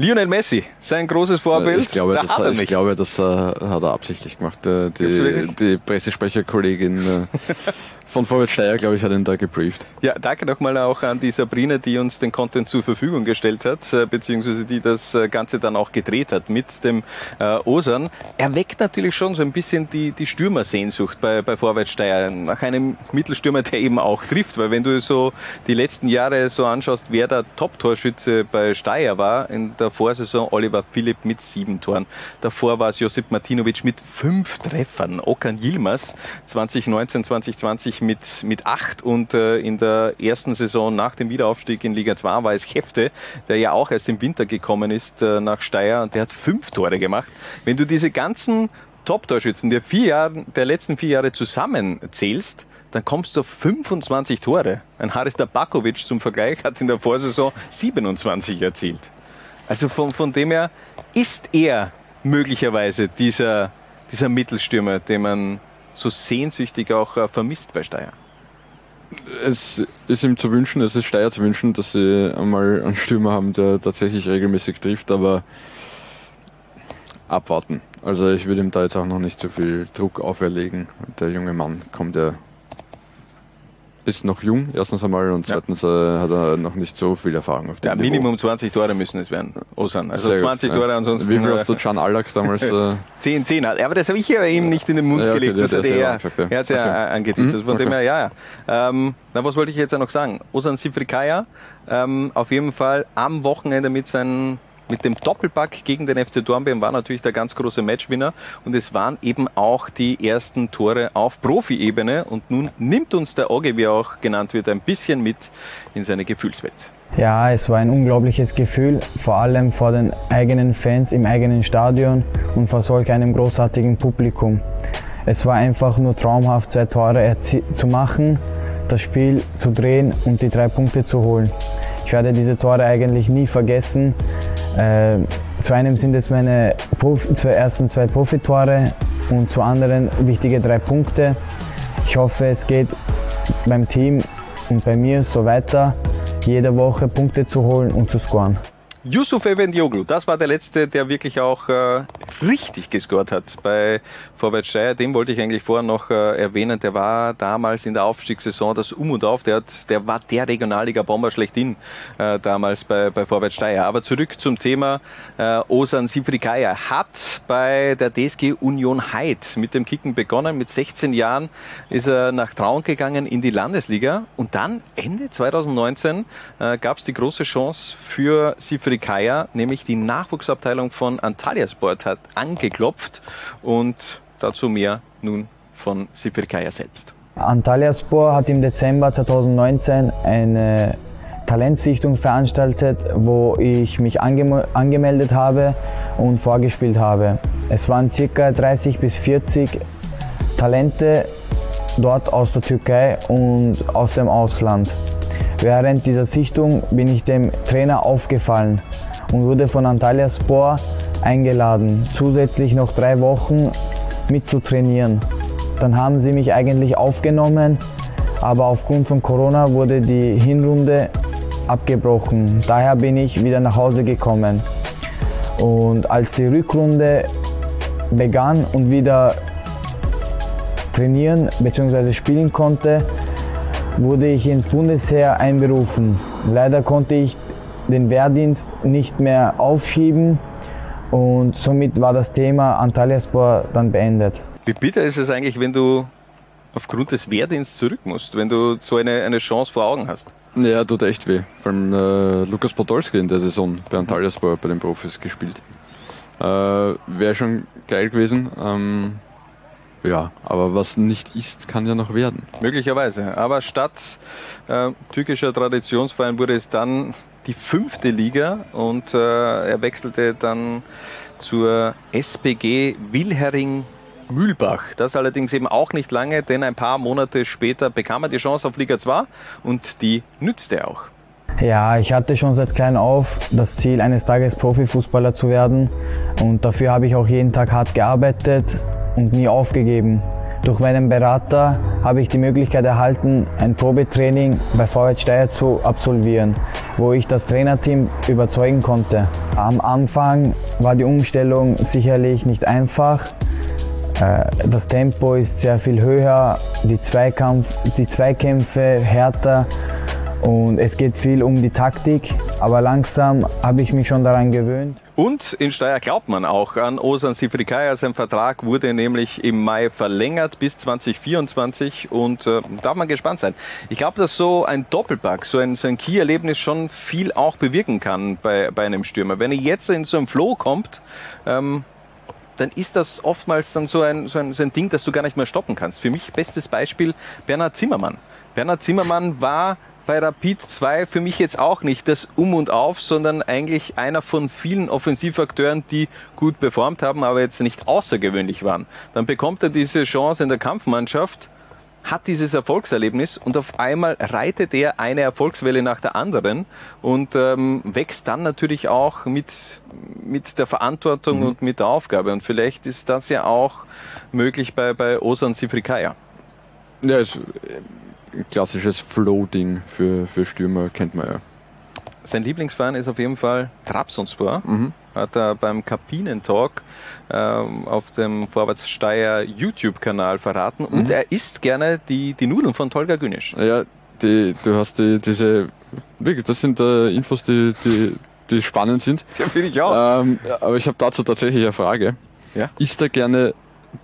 Lionel Messi, sein großes Vorbild. Ich glaube, da das, hat er ich glaube, das äh, hat er absichtlich gemacht. Äh, die, die Pressesprecherkollegin äh, von Vorwärts Steyr, glaube ich, hat ihn da gebrieft. Ja, danke nochmal auch an die Sabrina, die uns den Content zur Verfügung gestellt hat, äh, beziehungsweise die das Ganze dann auch gedreht hat mit dem äh, Osan. Er weckt natürlich schon so ein bisschen die, die Stürmersehnsucht bei, bei Vorwärtssteier, nach einem Mittelstürmer, der eben auch trifft, weil wenn du so die letzten Jahre so anschaust, wer der Top-Torschütze bei Steyr war, in der Vorsaison Oliver Philipp mit sieben Toren. Davor war es Josip Martinovic mit fünf Treffern, Okan Yilmaz 2019, 2020 mit, mit acht und äh, in der ersten Saison nach dem Wiederaufstieg in Liga 2 war es Hefte, der ja auch erst im Winter gekommen ist äh, nach Steyr und der hat fünf Tore gemacht. Wenn du diese ganzen Top-Torschützen der, vier Jahre, der letzten vier Jahre zusammenzählst, dann kommst du auf 25 Tore. Ein Haris Tabakovic zum Vergleich hat in der Vorsaison 27 erzielt. Also von, von dem her ist er möglicherweise dieser, dieser Mittelstürmer, den man so sehnsüchtig auch äh, vermisst bei Steyr. Es ist ihm zu wünschen, es ist Steyr zu wünschen, dass sie einmal einen Stürmer haben, der tatsächlich regelmäßig trifft, aber abwarten. Also ich würde ihm da jetzt auch noch nicht so viel Druck auferlegen. Der junge Mann kommt ja ist noch jung, erstens einmal, und zweitens äh, hat er noch nicht so viel Erfahrung auf dem Ja, Niveau. Minimum 20 Tore müssen es werden, Osan. Also Sehr gut, 20 ja. Tore ansonsten. Wie viel hast du Can Allach damals? Äh, 10, 10 hat. Aber das habe ich ja ihm nicht in den Mund Ja, okay, gelegt. Das hat hat er gesagt, ja. er hat ja Okay. angeteasert. Mhm, Also von dem okay. her, ja, ja. Ähm, na, was wollte ich jetzt noch sagen? Osan Sifrikaya, ähm, auf jeden Fall am Wochenende mit seinen mit dem Doppelpack gegen den FC Dornbirn war natürlich der ganz große Matchwinner und es waren eben auch die ersten Tore auf Profi-Ebene und nun nimmt uns der Ogge, wie er auch genannt wird, ein bisschen mit in seine Gefühlswelt. Ja, es war ein unglaubliches Gefühl, vor allem vor den eigenen Fans im eigenen Stadion und vor solch einem großartigen Publikum. Es war einfach nur traumhaft, zwei Tore zu machen, das Spiel zu drehen und die drei Punkte zu holen. Ich werde diese Tore eigentlich nie vergessen. Äh, zu einem sind es meine Profi, zwei, ersten zwei Profitore und zu anderen wichtige drei Punkte. Ich hoffe, es geht beim Team und bei mir so weiter, jede Woche Punkte zu holen und zu scoren. Yusuf Evendioglu, das war der letzte, der wirklich auch äh, richtig gescored hat bei Vorwärts Steyr. Den wollte ich eigentlich vorher noch äh, erwähnen. Der war damals in der Aufstiegssaison das Um und Auf. Der, hat, der war der Regionalliga-Bomber schlechthin äh, damals bei, bei Vorwärts. Aber zurück zum Thema. Äh, Osan Sifrikaya hat bei der DSG Union Heid mit dem Kicken begonnen. Mit 16 Jahren ist er nach Traun gegangen in die Landesliga. Und dann Ende 2019 äh, gab es die große Chance für Sifrikaya, nämlich die Nachwuchsabteilung von Antalya Sport hat angeklopft und dazu mehr nun von Sifrikaya selbst. Antalyaspor hat im Dezember 2019 eine Talentsichtung veranstaltet, wo ich mich angem angemeldet habe und vorgespielt habe. Es waren ca. 30 bis 40 Talente dort aus der Türkei und aus dem Ausland. Während dieser Sichtung bin ich dem Trainer aufgefallen und wurde von Antalyaspor eingeladen, zusätzlich noch drei Wochen mitzutrainieren. Dann haben sie mich eigentlich aufgenommen, aber aufgrund von Corona wurde die Hinrunde abgebrochen. Daher bin ich wieder nach Hause gekommen. Und als die Rückrunde begann und wieder trainieren bzw. spielen konnte, wurde ich ins Bundesheer einberufen. Leider konnte ich den Wehrdienst nicht mehr aufschieben und somit war das Thema Antalyaspor dann beendet. Wie bitter ist es eigentlich, wenn du aufgrund des Wehrdienstes zurück musst, wenn du so eine, eine Chance vor Augen hast? Ja, tut echt weh. Vor allem äh, Lukas Podolski in der Saison bei Antalyaspor bei den Profis gespielt. Äh, Wäre schon geil gewesen. Ähm, ja, aber was nicht ist, kann ja noch werden. Möglicherweise. Aber statt äh, türkischer Traditionsverein wurde es dann die fünfte Liga und äh, er wechselte dann zur SPG Wilhering Mühlbach. Das allerdings eben auch nicht lange, denn ein paar Monate später bekam er die Chance auf Liga 2 und die nützte er auch. Ja, ich hatte schon seit klein auf das Ziel, eines Tages Profifußballer zu werden und dafür habe ich auch jeden Tag hart gearbeitet und nie aufgegeben. Durch meinen Berater habe ich die Möglichkeit erhalten, ein Probetraining bei VW Steyr zu absolvieren, wo ich das Trainerteam überzeugen konnte. Am Anfang war die Umstellung sicherlich nicht einfach. Äh, Das Tempo ist sehr viel höher, die, Zweikampf, die Zweikämpfe härter und es geht viel um die Taktik, aber langsam habe ich mich schon daran gewöhnt. Und in Steyr glaubt man auch an Osan Sifrikaya. Sein Vertrag wurde nämlich im Mai verlängert bis 2024 und äh, darf man gespannt sein. Ich glaube, dass so ein Doppelpack, so ein, so ein Key-Erlebnis schon viel auch bewirken kann bei, bei einem Stürmer. Wenn er jetzt in so einen Flow kommt, ähm, dann ist das oftmals dann so ein, so, ein, so ein Ding, das du gar nicht mehr stoppen kannst. Für mich bestes Beispiel Bernhard Zimmermann. Bernhard Zimmermann war bei Rapid 2 für mich jetzt auch nicht das Um und Auf, sondern eigentlich einer von vielen Offensivakteuren, die gut performt haben, aber jetzt nicht außergewöhnlich waren. Dann bekommt er diese Chance in der Kampfmannschaft, hat dieses Erfolgserlebnis und auf einmal reitet er eine Erfolgswelle nach der anderen und ähm, wächst dann natürlich auch mit, mit der Verantwortung Mhm. und mit der Aufgabe. Und vielleicht ist das ja auch möglich bei, bei Osan Sifrikaya. Ja, es, klassisches Flow-Ding für, für Stürmer, kennt man ja. Sein Lieblingsverein ist auf jeden Fall Trabzonspor. Mhm. Hat er beim Kapinen-Talk ähm, auf dem Vorwärtssteier YouTube-Kanal verraten. Und Mhm. er isst gerne die, die Nudeln von Tolga Günisch. Ja, die, du hast die, diese, wirklich, das sind äh, Infos, die, die, die spannend sind. Ja, finde ich auch. Ähm, aber ich habe dazu tatsächlich eine Frage. Ja? Isst er gerne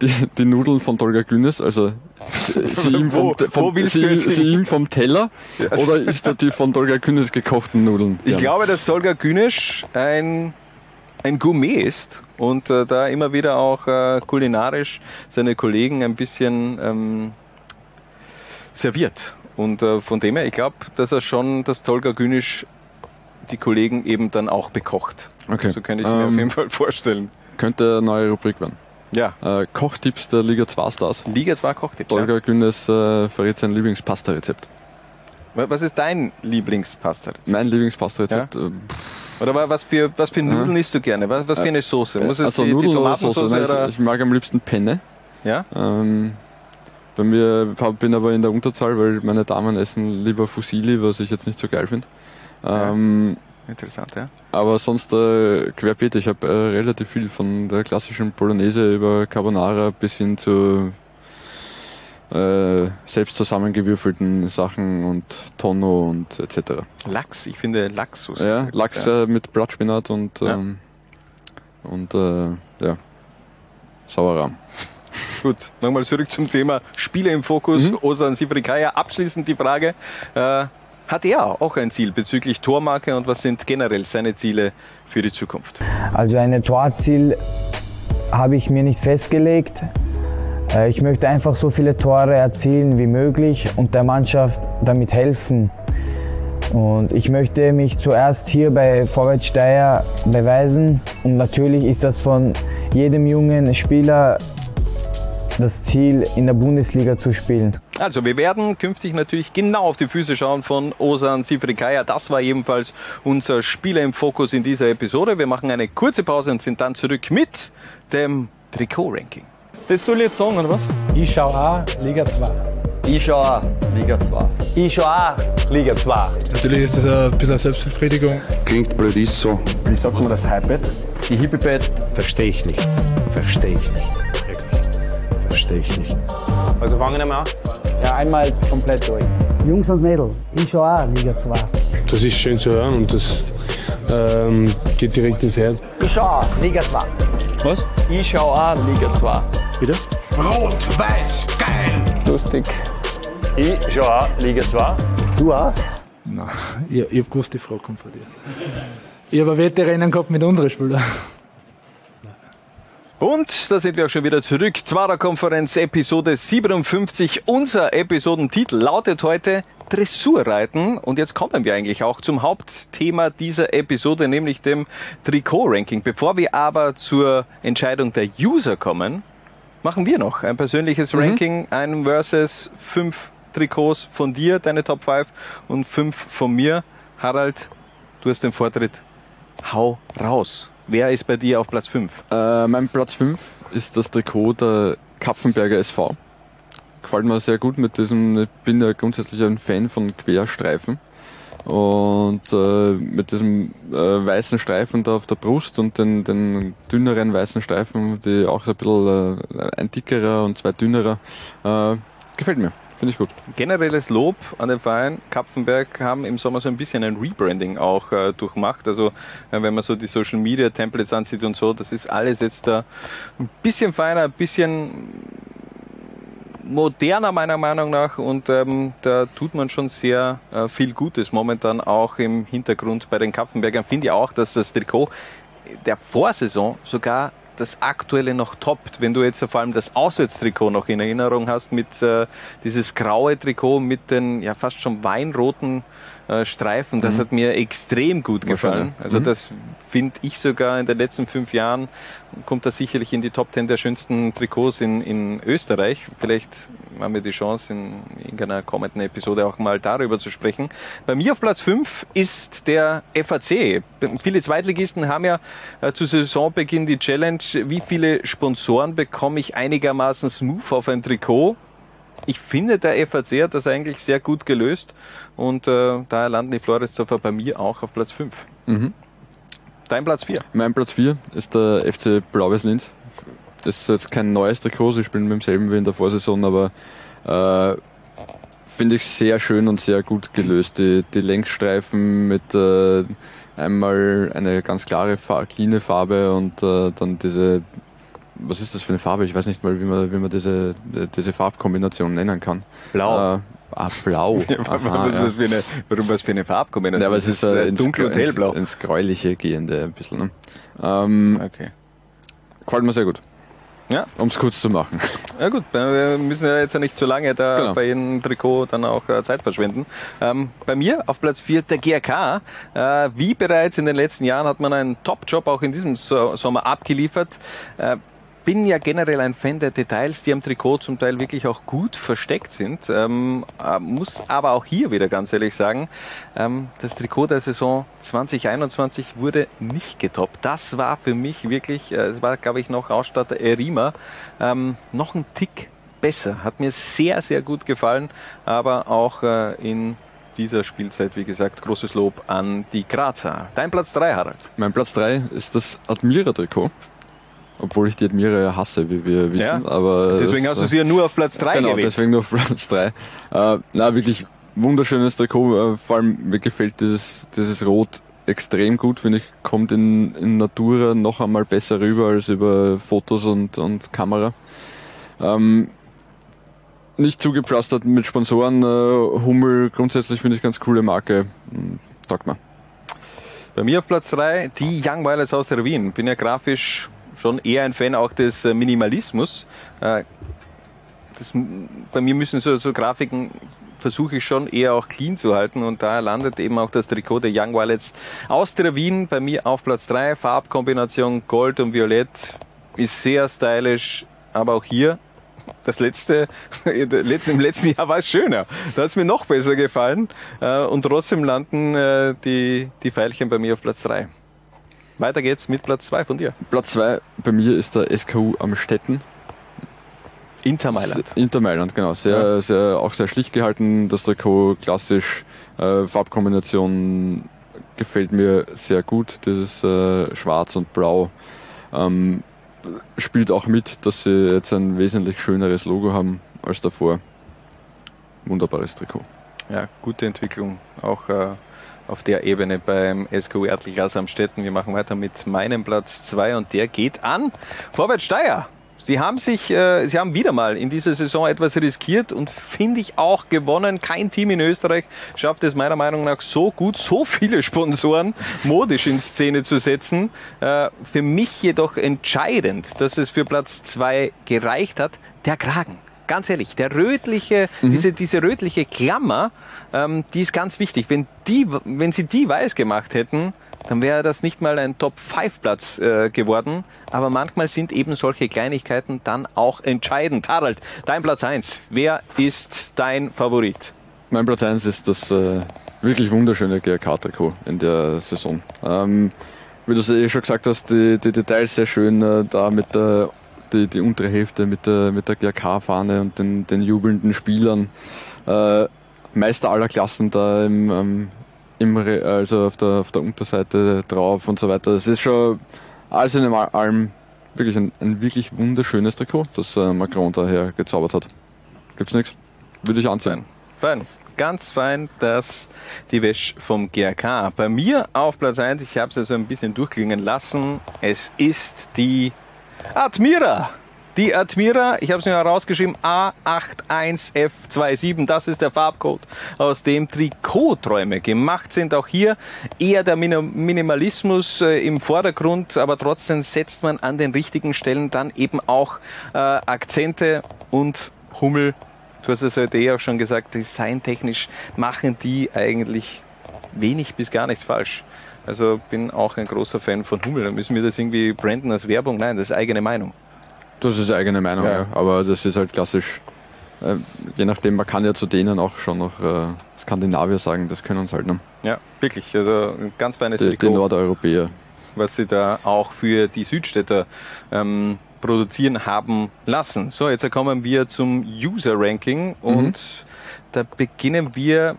die, die Nudeln von Tolga Günes, also sie, ihm vom, vom, du sie, sie ihm vom Teller Ja. oder isst er die von Tolga Günes gekochten Nudeln? Ich gern? glaube, dass Tolga Günisch ein, ein Gourmet ist und äh, da immer wieder auch äh, kulinarisch seine Kollegen ein bisschen ähm, serviert. Und äh, von dem her, ich glaube, dass er schon, dass Tolga Günisch die Kollegen eben dann auch bekocht. Okay. So kann ich mir Ähm, auf jeden Fall vorstellen. Könnte eine neue Rubrik werden. Ja. Äh, Kochtipps der Liga 2 Stars. Liga 2 Kochtipps. Ja. Tolga Günes äh, verrät sein Lieblingspasta-Rezept. Wa- Was ist dein Lieblingspasta? Mein Lieblingspasta-Rezept. äh, Oder wa- was für, was für Nudeln isst du gerne? Was, was für eine Soße? Muss es also die, die Nudeln oder Tomatensauce Soße? Nein, oder? ich, mag am liebsten Penne. Ja? Ähm, bei mir bin aber in der Unterzahl, weil meine Damen essen lieber Fusilli, was ich jetzt nicht so geil finde. Ähm, Interessant, ja. aber sonst äh, querbeet, ich habe äh, relativ viel von der klassischen Bolognese über Carbonara bis hin zu äh, selbst zusammengewürfelten Sachen und Tonno und etc. Lachs, ich finde Lachssoße. Ja, sehr gut, Lachs ja. äh, mit Blattspinat und, Ja. ähm, und äh, ja, Sauerrahm. Gut, nochmal zurück zum Thema Spiele im Fokus. Mhm. Osan Sifrikaya, abschließend die Frage, äh, hat er auch ein Ziel bezüglich Tormarke und was sind generell seine Ziele für die Zukunft? Also ein Torziel habe ich mir nicht festgelegt. Äh, Ich möchte einfach so viele Tore erzielen wie möglich und der Mannschaft damit helfen. Und ich möchte mich zuerst hier bei Vorwärts Steyr beweisen. Und natürlich ist das von jedem jungen Spieler das Ziel, in der Bundesliga zu spielen. Also wir werden künftig natürlich genau auf die Füße schauen von Osan Sifrikaya. Das war ebenfalls unser Spieler im Fokus in dieser Episode. Wir machen eine kurze Pause und sind dann zurück mit dem Trikot-Ranking. Das soll ich jetzt sagen, oder was? Ich schau auch Liga 2. Ich schau auch Liga 2. Ich schau auch Liga 2. Natürlich ist das ein bisschen eine Selbstbefriedigung. Klingt blöd, ist so. Wie sagt man das Hypebett? Die Hippie-Bett. Verstehe ich nicht. Verstehe ich nicht. Verstehe ich nicht. Also fangen wir mal an. Ja, einmal komplett durch. Jungs und Mädels, ich schaue auch Liga 2. Das ist schön zu hören und das ähm, geht direkt ins Herz. Ich schaue Liga 2. Was? Ich schau auch Liga 2. Bitte? Rot-Weiß geil! Lustig. Ich schau auch Liga 2. Du auch? Nein, ich, ich hab gewusst, die Frage kommt von dir. Ich habe Wettrennen gehabt mit unseren Spielern. Und da sind wir auch schon wieder zurück. Zwarer Konferenz Episode 57. Unser Episodentitel lautet heute Dressurreiten. Und jetzt kommen wir eigentlich auch zum Hauptthema dieser Episode, nämlich dem Trikot-Ranking. Bevor wir aber zur Entscheidung der User kommen, machen wir noch ein persönliches Ranking, ein versus fünf Trikots von dir, deine Top 5 und fünf von mir. Harald, du hast den Vortritt. Hau raus. Wer ist bei dir auf Platz 5? Äh, mein Platz 5 ist das Trikot der Kapfenberger SV. Gefällt mir sehr gut mit diesem, ich bin ja grundsätzlich ein Fan von Querstreifen. Und äh, mit diesem äh, weißen Streifen da auf der Brust und den, den dünneren weißen Streifen, die auch so ein bisschen äh, ein dickerer und zwei dünnerer, äh, gefällt mir. Finde ich gut. generelles Lob an den Verein. Kapfenberg haben im Sommer so ein bisschen ein Rebranding auch äh, durchmacht. Also äh, wenn man so die Social Media Templates ansieht und so, das ist alles jetzt da ein bisschen feiner, ein bisschen moderner meiner Meinung nach und ähm, da tut man schon sehr äh, viel Gutes momentan auch im Hintergrund bei den Kapfenbergern. Finde ich auch, dass das Trikot der Vorsaison sogar das aktuelle noch toppt. Wenn du jetzt vor allem das Auswärtstrikot noch in Erinnerung hast mit äh, dieses graue Trikot mit den ja fast schon weinroten äh, Streifen, das Mhm. hat mir extrem gut gefallen. Also Mhm. das finde ich sogar in den letzten fünf Jahren kommt das sicherlich in die Top Ten der schönsten Trikots in, in Österreich. Vielleicht haben wir die Chance, in irgendeiner kommenden Episode auch mal darüber zu sprechen. Bei mir auf Platz 5 ist der FAC. Viele Zweitligisten haben ja äh, zu Saisonbeginn die Challenge, wie viele Sponsoren bekomme ich einigermaßen smooth auf ein Trikot? Ich finde, der FAC hat das eigentlich sehr gut gelöst und äh, daher landen die Floridsdorfer bei mir auch auf Platz 5. Mhm. Dein Platz 4? Mein Platz 4 ist der FC Blau-Weiß Linz. Das ist jetzt kein neues Trikot, sie spielen mit demselben wie in der Vorsaison, aber äh, finde ich sehr schön und sehr gut gelöst. Die, die Längsstreifen mit äh, einmal eine ganz klare, cleane Farbe und äh, dann diese, was ist das für eine Farbe? Ich weiß nicht mal, wie man, wie man diese, diese Farbkombination nennen kann. Blau. Äh, ah, blau. Aha, Aha, was ist ja. das für eine, warum was für eine Farbkombination? Ja, aber es Das ist äh, ins, dunkel und ins, hellblau. ins Gräuliche gehende ein bisschen. Ne? Ähm, okay. Gefällt mir sehr gut. Ja. Um es kurz zu machen. Ja gut, wir müssen ja jetzt ja nicht zu lange da Genau. bei jedem Trikot dann auch äh, Zeit verschwenden. Ähm, bei mir auf Platz 4 der GRK. Äh, wie bereits in den letzten Jahren hat man einen Top-Job auch in diesem so Sommer abgeliefert. Äh, bin ja generell ein Fan der Details, die am Trikot zum Teil wirklich auch gut versteckt sind. Ähm, äh, muss aber auch hier wieder ganz ehrlich sagen, ähm, das Trikot der Saison 2021 wurde nicht getoppt. Das war für mich wirklich, äh, es war glaube ich noch Ausstatter Erima, ähm, noch ein Tick besser. Hat mir sehr, sehr gut gefallen, aber auch äh, in dieser Spielzeit, wie gesagt, großes Lob an die Grazer. Dein Platz 3, Harald. Mein Platz 3 ist das Admira-Trikot. Obwohl ich die Admira ja hasse, wie wir wissen. Ja, aber deswegen das, hast du sie ja nur auf Platz 3 Genau, gewählt. deswegen nur auf Platz 3. Äh, na, wirklich wunderschönes Trikot. Äh, vor allem mir gefällt dieses, dieses Rot extrem gut, finde ich. Kommt in, in Natura noch einmal besser rüber als über Fotos und, und Kamera. Ähm, nicht zugepflastert mit Sponsoren. Äh, Hummel grundsätzlich finde ich ganz coole Marke. Hm, Taugt mir. Bei mir auf Platz 3 die Young Violets aus der Wien. Bin ja grafisch schon eher ein Fan auch des äh, Minimalismus. Äh, Das, bei mir müssen so, so Grafiken versuche ich schon eher auch clean zu halten und da landet eben auch das Trikot der Young Violets aus der Wien bei mir auf Platz 3. Farbkombination Gold und Violett ist sehr stylisch, aber auch hier das letzte, im letzten Jahr war es schöner. Da hat es mir noch besser gefallen. Äh, Und trotzdem landen die, die Pfeilchen bei mir auf Platz 3. Weiter geht's mit Platz 2 von dir. Platz 2 bei mir ist der SKU am Stetten. Inter Mailand. Inter Mailand, genau. Sehr, Ja. sehr, auch sehr schlicht gehalten. Das Trikot klassisch. Äh, Farbkombination gefällt mir sehr gut. Dieses äh, Schwarz und Blau. Ähm, spielt auch mit, dass sie jetzt ein wesentlich schöneres Logo haben als davor. Wunderbares Trikot. Ja, gute Entwicklung. Auch äh, auf der Ebene beim SKU Ertelglas am Städten. Wir machen weiter mit meinem Platz 2 und der geht an Vorwärts Steyr. Sie haben sich, äh, sie haben wieder mal in dieser Saison etwas riskiert und finde ich auch gewonnen. Kein Team in Österreich schafft es meiner Meinung nach so gut, so viele Sponsoren modisch in Szene zu setzen. Äh, für mich jedoch entscheidend, dass es für Platz 2 gereicht hat, der Kragen. Ganz ehrlich, der rötliche, diese, diese rötliche Klammer, ähm, die ist ganz wichtig. Wenn, die, wenn sie die weiß gemacht hätten, dann wäre das nicht mal ein Top-5-Platz äh, geworden. Aber manchmal sind eben solche Kleinigkeiten dann auch entscheidend. Harald, dein Platz 1. Wer ist dein Favorit? Mein Platz 1 ist das äh, wirklich wunderschöne GRK-Trikot in der Saison. Ähm, wie du es eh schon gesagt hast, die, die Details sehr schön, äh, da mit der die, die untere Hälfte mit der, mit der GRK-Fahne und den, den jubelnden Spielern. Äh, Meister aller Klassen da im, ähm, im Re also auf der, auf der Unterseite drauf und so weiter. Das ist schon alles in allem wirklich ein, ein wirklich wunderschönes Trikot, das äh, Macron daher gezaubert hat. Gibt's nichts? Würde ich anziehen. Fein. Ganz fein, dass die Wäsche vom GRK. Bei mir auf Platz 1, ich habe es also ein bisschen durchklingen lassen, es ist die Admira. Die Admira, ich habe es mir herausgeschrieben, A81F27, das ist der Farbcode, aus dem Trikotträume gemacht sind. Auch hier eher der Min- Minimalismus äh, im Vordergrund, aber trotzdem setzt man an den richtigen Stellen dann eben auch äh, Akzente und Hummel. Du hast es heute eh auch schon gesagt, designtechnisch machen die eigentlich wenig bis gar nichts falsch. Also bin auch ein großer Fan von Hummel. Da müssen wir das irgendwie branden als Werbung? Nein, das ist eigene Meinung. Das ist eigene Meinung, Ja. ja. aber das ist halt klassisch. Äh, je nachdem, man kann ja zu denen auch schon noch äh, Skandinavier sagen, das können uns halt. Ne? Ja, wirklich. Also ein ganz feines Die, die Nordeuropäer. was sie da auch für die Südstädter ähm, produzieren haben lassen. So, jetzt kommen wir zum User-Ranking und da beginnen wir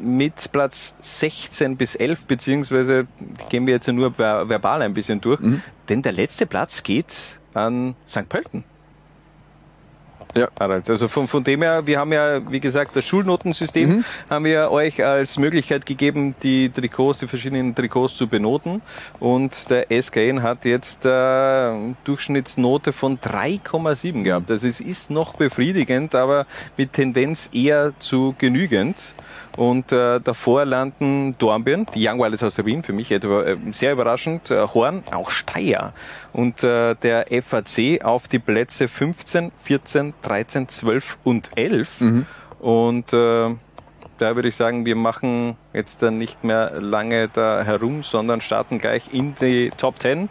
mit Platz 16 bis 11, beziehungsweise gehen wir jetzt nur ver verbal ein bisschen durch, denn der letzte Platz geht an St. Pölten. Ja. Also von, von dem her, wir haben ja, wie gesagt, das Schulnotensystem haben wir euch als Möglichkeit gegeben, die Trikots, die verschiedenen Trikots zu benoten. Und der SKN hat jetzt äh, Durchschnittsnote von 3,7 gehabt. Also es ist noch befriedigend, aber mit Tendenz eher zu genügend. Und äh, davor landen Dornbirn, die Young Wilders aus Wien, für mich etwa, äh, sehr überraschend, äh, Horn, auch Steyr. Und äh, der FAC auf die Plätze 15, 14, 13, 12 und 11. Und äh, da würde ich sagen, wir machen jetzt dann nicht mehr lange da herum, sondern starten gleich in die Top 10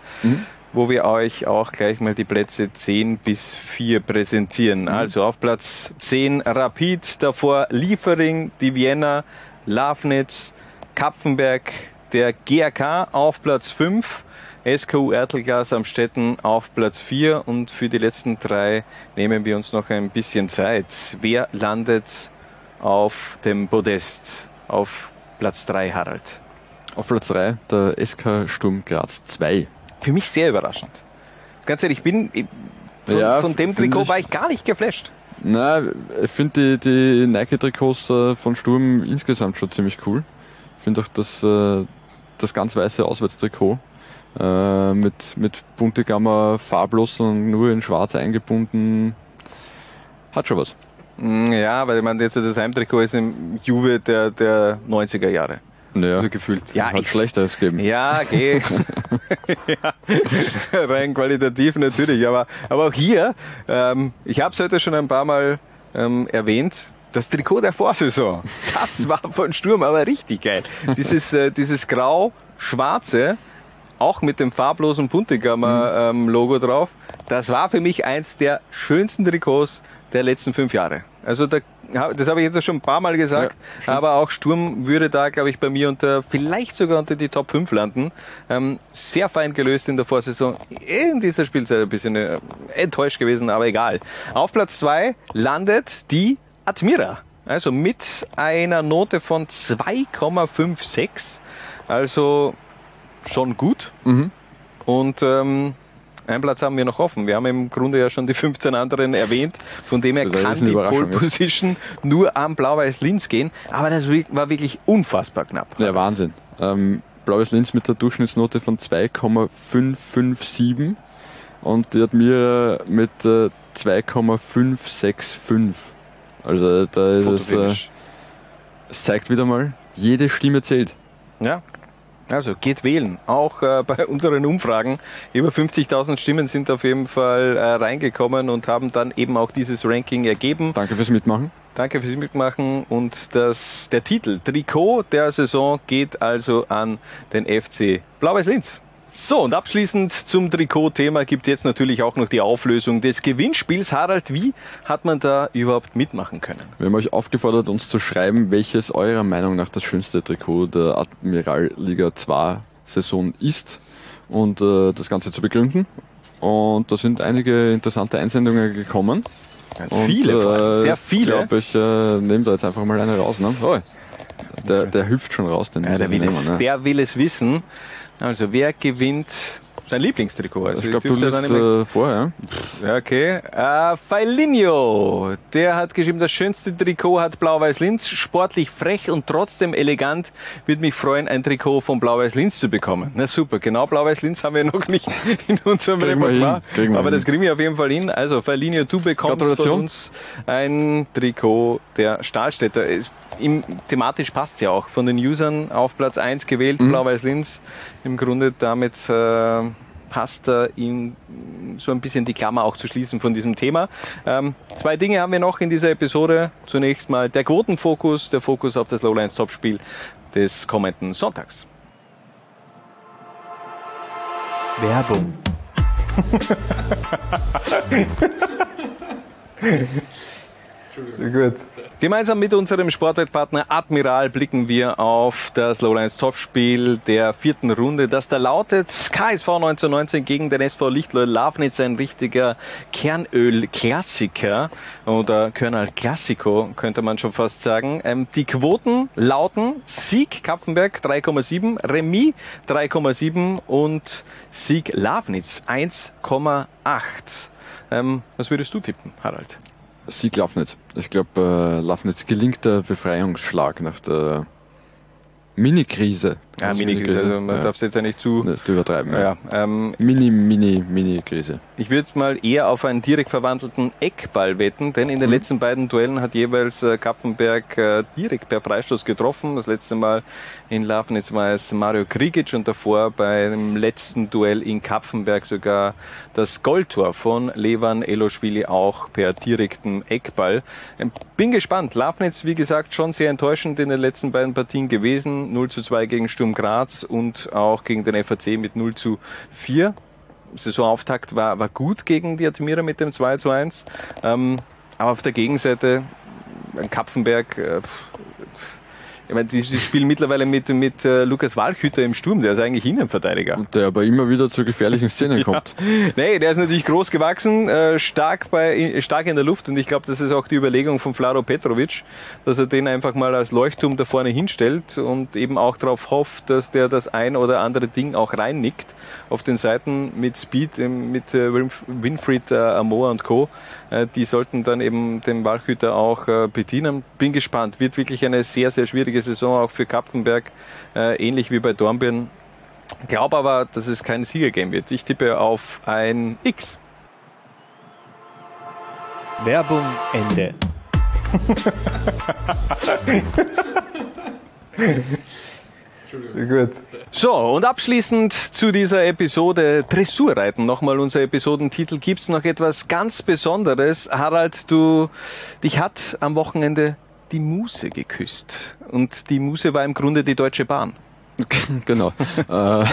wo wir euch auch gleich mal die Plätze 10 bis 4 präsentieren. Also auf Platz 10 Rapid, davor Liefering, die Vienna, Lafnitz, Kapfenberg, der GRK auf Platz 5, SKU Ertelglas am Städten auf Platz 4 und für die letzten drei nehmen wir uns noch ein bisschen Zeit. Wer landet auf dem Podest auf Platz 3, Harald? Auf Platz 3 der SK Sturm Graz 2. Für mich sehr überraschend. Ganz ehrlich, ich bin von, Ja, von dem Trikot war ich gar nicht geflasht. Na, ich finde die, die Nike-Trikots äh, von Sturm insgesamt schon ziemlich cool. Ich finde auch das, äh, das ganz weiße Auswärtstrikot äh, mit, mit Buntegammer farblos und nur in schwarz eingebunden hat schon was. Mm, Ja, weil ich meine, jetzt das Heimtrikot ist im Juve der, der 90er Jahre. Naja, so gefühlt. Ja, hat ich, schlechteres gegeben. ja, geh. ja, rein qualitativ natürlich. Aber, aber auch hier, ähm, ich habe es heute schon ein paar Mal ähm, erwähnt, das Trikot der Vorsaison, das war von Sturm aber richtig geil. Dieses, äh, dieses grau-schwarze, auch mit dem farblosen Puntigammer ähm, Logo drauf, das war für mich eins der schönsten Trikots der letzten fünf Jahre. Also da, das habe ich jetzt schon ein paar Mal gesagt, aber auch Sturm würde da, glaube ich, bei mir unter, vielleicht sogar unter die Top 5 landen. Ähm, sehr fein gelöst in der Vorsaison. In dieser Spielzeit ein bisschen äh, enttäuscht gewesen, aber egal. Auf Platz zwei landet die Admira. Also mit einer Note von 2,56. Also schon gut. Und ähm, einen Platz haben wir noch offen. Wir haben im Grunde ja schon die 15 anderen erwähnt. Von dem her kann die Pole. Position nur am Blau-Weiß Linz gehen. Aber das war wirklich unfassbar knapp. Ja, Wahnsinn. Ähm, Blaues Linz mit der Durchschnittsnote von 2,557 und die hat mir mit äh, 2,565. Also da ist es, äh, es zeigt wieder mal, jede Stimme zählt. Ja. Also geht wählen. Auch äh, bei unseren Umfragen. Über 50.000 Stimmen sind auf jeden Fall äh, reingekommen und haben dann eben auch dieses Ranking ergeben. Danke fürs Mitmachen. Danke fürs Mitmachen und das, der Titel Trikot der Saison geht also an den FC Blau-Weiß Linz. So, und abschließend zum Trikot-Thema gibt jetzt natürlich auch noch die Auflösung des Gewinnspiels. Harald, wie hat man da überhaupt mitmachen können? Wir haben euch aufgefordert, uns zu schreiben, welches eurer Meinung nach das schönste Trikot der Admiral Liga 2 Saison ist und äh, das Ganze zu begründen. Und da sind einige interessante Einsendungen gekommen. Und, viele allem, sehr viele. Ich glaube, ich äh, nehme da jetzt einfach mal eine raus. Ne? Oh, der, der hüpft schon raus, den Ja, der, will es, Ne? der will es wissen. Also, wer gewinnt sein Lieblingstrikot? Also, ich glaube, du liest äh, vor, ja? Okay. Äh, Failinho, der hat geschrieben, das schönste Trikot hat Blau-Weiß Linz. Sportlich frech und trotzdem elegant. Würde mich freuen, ein Trikot von Blau-Weiß Linz zu bekommen. Na super, genau Blau-Weiß Linz haben wir noch nicht in unserem Kriegen Repertoire. hin, Aber das kriegen wir auf jeden Fall hin. Also Failinho, du bekommst von uns ein Trikot der Stahlstädter. Es, im, thematisch passt ja auch. Von den Usern auf Platz 1 gewählt, Mhm. Blau-Weiß Linz. Im Grunde damit äh, passt in so ein bisschen die Klammer auch zu schließen von diesem Thema. Ähm, zwei Dinge haben wir noch in dieser Episode. Zunächst mal der Quotenfokus, der Fokus auf das Lowlands Topspiel des kommenden Sonntags. Werbung. Gut. Gemeinsam mit unserem Sportwettpartner Admiral blicken wir auf das Lowlands Topspiel der vierten Runde, das da lautet KSV 1919 gegen den SV Lichtler Lafnitz, ein richtiger Kernöl-Klassiker oder Körnal Classico, könnte man schon fast sagen. Ähm, die Quoten lauten Sieg Kapfenberg 3,7, Remis 3,7 und Sieg Lafnitz 1,8. Ähm, was würdest du tippen, Harald? Sieg Lafnitz. Ich glaube, äh, Lafnitz gelingt der Befreiungsschlag nach der Mini-Krise. Ja, Mini-Krise, also man ja. darf es jetzt ja nicht zu Das übertreiben. Ja, ähm, Mini, Mini, Mini-Krise. Ich würde mal eher auf einen direkt verwandelten Eckball wetten, denn in den Mhm. letzten beiden Duellen hat jeweils äh, Kapfenberg äh, direkt per Freistoß getroffen. Das letzte Mal in Lafnitz war es Mario Krigic und davor beim letzten Duell in Kapfenberg sogar das Goldtor von Levan Eloschwili auch per direktem Eckball. Ähm, Bin gespannt. Lafnitz, wie gesagt, schon sehr enttäuschend in den letzten beiden Partien gewesen. 0 zu 2 gegen Sturm Graz und auch gegen den FAC mit 0 zu 4. Saisonauftakt war, war gut gegen die Admira mit dem 2 zu 1. Ähm, aber auf der Gegenseite, Kapfenberg, äh, ich meine, die, die spielen mittlerweile mit, mit äh, Lukas Walchüter im Sturm, der ist eigentlich Innenverteidiger. Der aber immer wieder zu gefährlichen Szenen kommt. Nee, der ist natürlich groß gewachsen, äh, stark, bei, stark in der Luft und ich glaube, das ist auch die Überlegung von Flaro Petrovic, dass er den einfach mal als Leuchtturm da vorne hinstellt und eben auch darauf hofft, dass der das ein oder andere Ding auch reinnickt. Auf den Seiten mit Speed, mit äh, Winf- Winfried äh, Amoa und Co. Äh, die sollten dann eben den Walchüter auch äh, bedienen. Bin gespannt, wird wirklich eine sehr, sehr schwierige Saison auch für Kapfenberg, äh, ähnlich wie bei Dornbirn. Glaube aber, dass es kein Siegergame wird. Ich tippe auf ein X. Werbung Ende. Gut. So, und abschließend zu dieser Episode Dressurreiten. Nochmal unser Episodentitel. Gibt es noch etwas ganz Besonderes? Harald, du, dich hat am Wochenende die Muse geküsst. Und die Muse war im Grunde die Deutsche Bahn. genau. äh,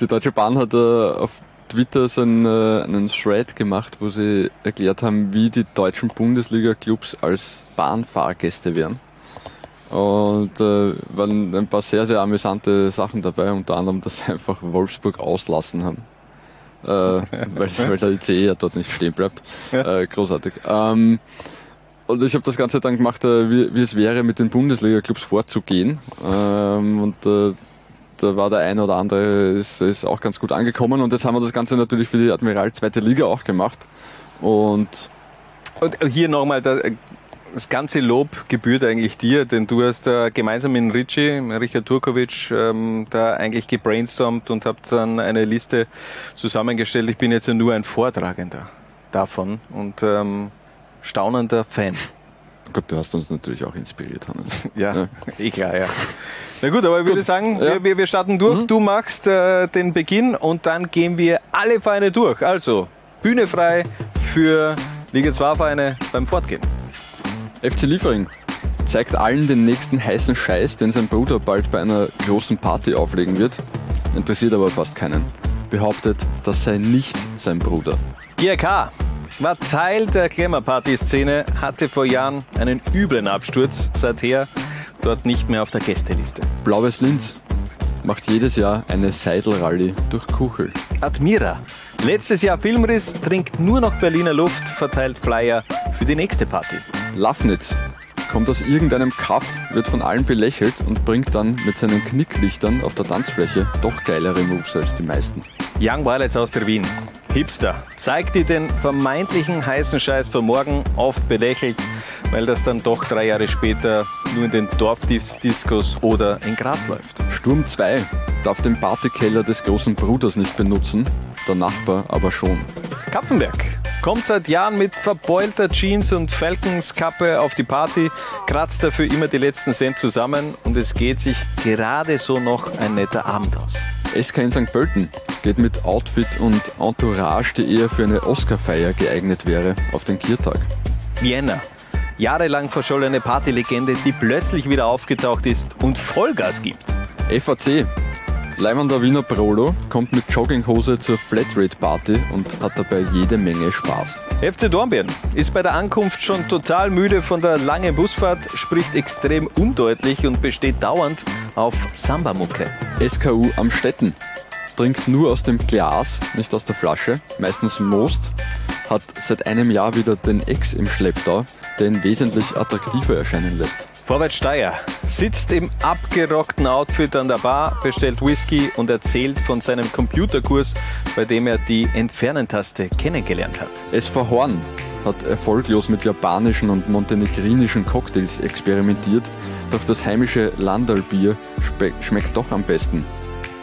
die Deutsche Bahn hat äh, auf Twitter so einen, äh, einen Thread gemacht, wo sie erklärt haben, wie die deutschen Bundesliga-Clubs als Bahnfahrgäste wären. Und äh, waren ein paar sehr, sehr amüsante Sachen dabei, unter anderem, dass sie einfach Wolfsburg auslassen haben. Äh, weil, weil der ICE ja dort nicht stehen bleibt. Äh, großartig. Ähm, und ich habe das Ganze dann gemacht, äh, wie, wie es wäre, mit den Bundesliga-Clubs vorzugehen. Ähm, und äh, da war der eine oder andere ist, ist auch ganz gut angekommen. Und jetzt haben wir das Ganze natürlich für die Admiral zweite Liga auch gemacht. Und Und hier nochmal, das ganze Lob gebührt eigentlich dir, denn du hast da gemeinsam mit Richie, Richard Turkovic, ähm, da eigentlich gebrainstormt und habt dann eine Liste zusammengestellt. Ich bin jetzt ja nur ein Vortragender davon und ähm, staunender Fan. Gott, du hast uns natürlich auch inspiriert, Hannes. Ja, eh klar, ja. Na gut, aber ich würde sagen, wir, wir, wir starten durch. Du machst äh, den Beginn und dann gehen wir alle Vereine durch. Also, Bühne frei für Liga 2 Vereine beim Fortgehen. FC Liefering zeigt allen den nächsten heißen Scheiß, den sein Bruder bald bei einer großen Party auflegen wird. Interessiert aber fast keinen. Behauptet, das sei nicht sein Bruder. GRK war Teil der Glamour-Party-Szene, hatte vor Jahren einen üblen Absturz, seither dort nicht mehr auf der Gästeliste. Blaues Linz macht jedes Jahr eine Seidelrallye durch Kuchel. Admira, letztes Jahr Filmriss, trinkt nur noch Berliner Luft, verteilt Flyer für die nächste Party. Lafnitz kommt aus irgendeinem Kaff, wird von allen belächelt und bringt dann mit seinen Knicklichtern auf der Tanzfläche doch geilere Moves als die meisten. Young Violets aus der Wien. Hipster, zeigt dir den vermeintlichen heißen Scheiß von morgen, oft belächelt, weil das dann doch drei Jahre später nur in den Dorfdiskos oder in Gras läuft. Sturm 2 darf den Partykeller des großen Bruders nicht benutzen, der Nachbar aber schon. Kapfenberg kommt seit Jahren mit verbeulter Jeans und Falkenskappe auf die Party, kratzt dafür immer die letzten Cent zusammen und es geht sich gerade so noch ein netter Abend aus. SK in St. Pölten geht mit Outfit und Entourage, die eher für eine Oscarfeier geeignet wäre, auf den Kiertag. Vienna, jahrelang verschollene Partylegende, die plötzlich wieder aufgetaucht ist und Vollgas gibt. FAC Leimender Wiener Prolo kommt mit Jogginghose zur Flatrate Party und hat dabei jede Menge Spaß. FC Dornbirn ist bei der Ankunft schon total müde von der langen Busfahrt, spricht extrem undeutlich und besteht dauernd auf Samba-Mucke. SKU am Stetten trinkt nur aus dem Glas, nicht aus der Flasche, meistens Most, hat seit einem Jahr wieder den Ex im Schlepptau, der ihn wesentlich attraktiver erscheinen lässt. Vorwärts Steier sitzt im abgerockten Outfit an der Bar, bestellt Whisky und erzählt von seinem Computerkurs, bei dem er die Entfernentaste kennengelernt hat. SV Horn hat erfolglos mit japanischen und montenegrinischen Cocktails experimentiert, doch das heimische Landalbier schmeckt doch am besten.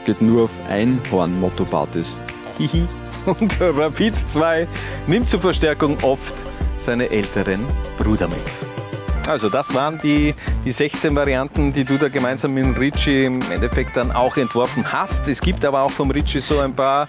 Geht nur auf Einhorn-Motto-Partys. Hihi. Und Rapid 2 nimmt zur Verstärkung oft seine älteren Brüder mit. Also das waren die, die 16 Varianten, die du da gemeinsam mit Richie im Endeffekt dann auch entworfen hast. Es gibt aber auch vom Richie so ein paar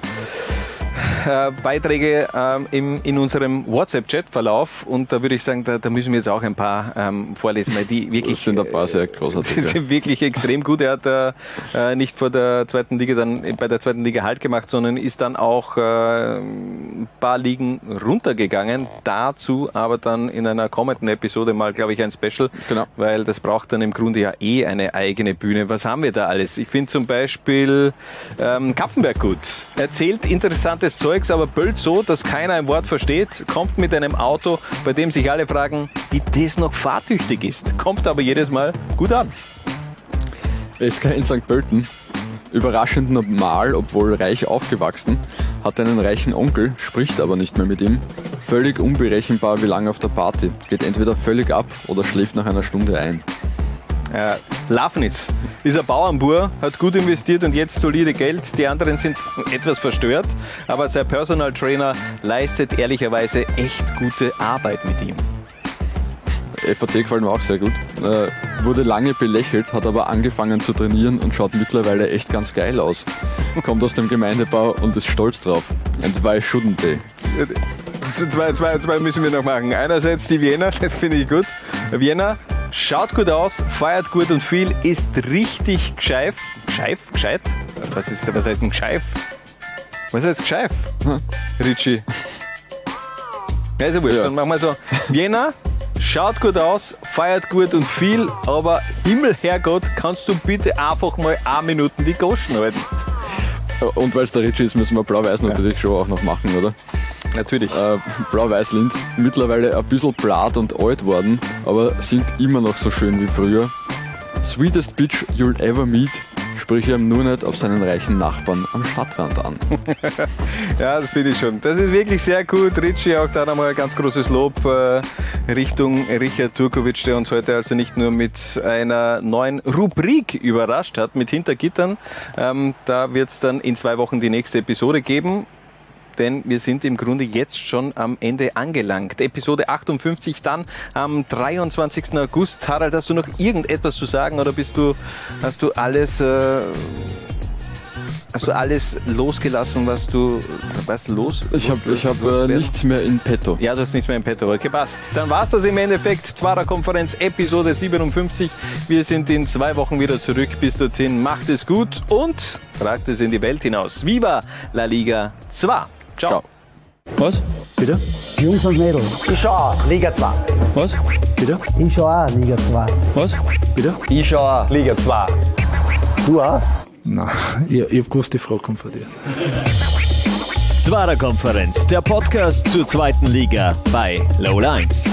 äh, Beiträge ähm, im, in unserem WhatsApp-Chat-Verlauf und da würde ich sagen, da, da, müssen wir jetzt auch ein paar ähm, vorlesen, weil die wirklich das sind ein paar sehr großartig. Die sind wirklich extrem gut. Er hat äh, nicht vor der zweiten Liga dann bei der zweiten Liga Halt gemacht, sondern ist dann auch äh, ein paar Ligen runtergegangen. Dazu aber dann in einer kommenden Episode mal, glaube ich, ein Special, genau. weil das braucht dann im Grunde ja eh eine eigene Bühne. Was haben wir da alles? Ich finde zum Beispiel ähm, Kapfenberg gut. Erzählt interessantes Zeugs, aber böllt so, dass keiner ein Wort versteht, kommt mit einem Auto, bei dem sich alle fragen, wie das noch fahrtüchtig ist, kommt aber jedes Mal gut an. SK in St. Pölten, überraschend normal, obwohl reich aufgewachsen, hat einen reichen Onkel, spricht aber nicht mehr mit ihm. Völlig unberechenbar wie lange auf der Party. Geht entweder völlig ab oder schläft nach einer Stunde ein. Äh, Lafnitz ist ein Bauernbur, hat gut investiert und jetzt solide Geld. Die anderen sind etwas verstört, aber sein Personal Trainer leistet ehrlicherweise echt gute Arbeit mit ihm. FAC gefällt mir auch sehr gut. Äh, wurde lange belächelt, hat aber angefangen zu trainieren und schaut mittlerweile echt ganz geil aus. Kommt aus dem Gemeindebau und ist stolz drauf. And why shouldn't they? Zwei, zwei, zwei müssen wir noch machen. Einerseits die Vienna, das finde ich gut. Vienna schaut gut aus, feiert gut und viel, ist richtig gescheif. Gescheif? Gescheit? Was, ist, was heißt ein Gescheif? Was heißt Gescheif? Richie. Ja, ist ja wurscht. Ja. Dann machen wir so. Vienna, schaut gut aus, feiert gut und viel, aber Himmel, Herrgott, kannst du bitte einfach mal eine Minuten die Goschen halten? Und weil es der Ritchie ist, müssen wir Blau-Weiß natürlich schon auch noch machen, oder? Natürlich. Äh, Blau-Weiß-Linz, mittlerweile ein bisschen blatt und alt worden, aber singt immer noch so schön wie früher. Sweetest Bitch You'll Ever Meet spreche ihm nur nicht auf seinen reichen Nachbarn am Stadtrand an. ja, das finde ich schon. Das ist wirklich sehr gut. Ritchie, auch da nochmal ein ganz großes Lob äh, Richtung Richard Turkovic, der uns heute also nicht nur mit einer neuen Rubrik überrascht hat, mit Hintergittern. Ähm, da wird es dann in zwei Wochen die nächste Episode geben denn wir sind im Grunde jetzt schon am Ende angelangt. Episode 58 dann am 23. August. Harald, hast du noch irgendetwas zu sagen oder bist du, hast du alles, äh, hast du alles losgelassen, was du, was los? Ich habe ich hab, äh, nichts mehr in petto. Ja, du hast nichts mehr in petto. Okay, passt. Dann war's das im Endeffekt. Zwarer Konferenz Episode 57. Wir sind in zwei Wochen wieder zurück. Bis dorthin macht es gut und tragt es in die Welt hinaus. Viva La Liga 2. Ciao. Was? Bitte? Jungs und Mädels. Ich schau auch Liga 2. Was? Bitte? Ich schau auch Liga 2. Was? Bitte? Ich schau auch Liga 2. Du auch? Nein, ich, ich hab gewusst, die Frage kommt von dir. Zwarer Konferenz, der Podcast zur zweiten Liga bei Low Lines.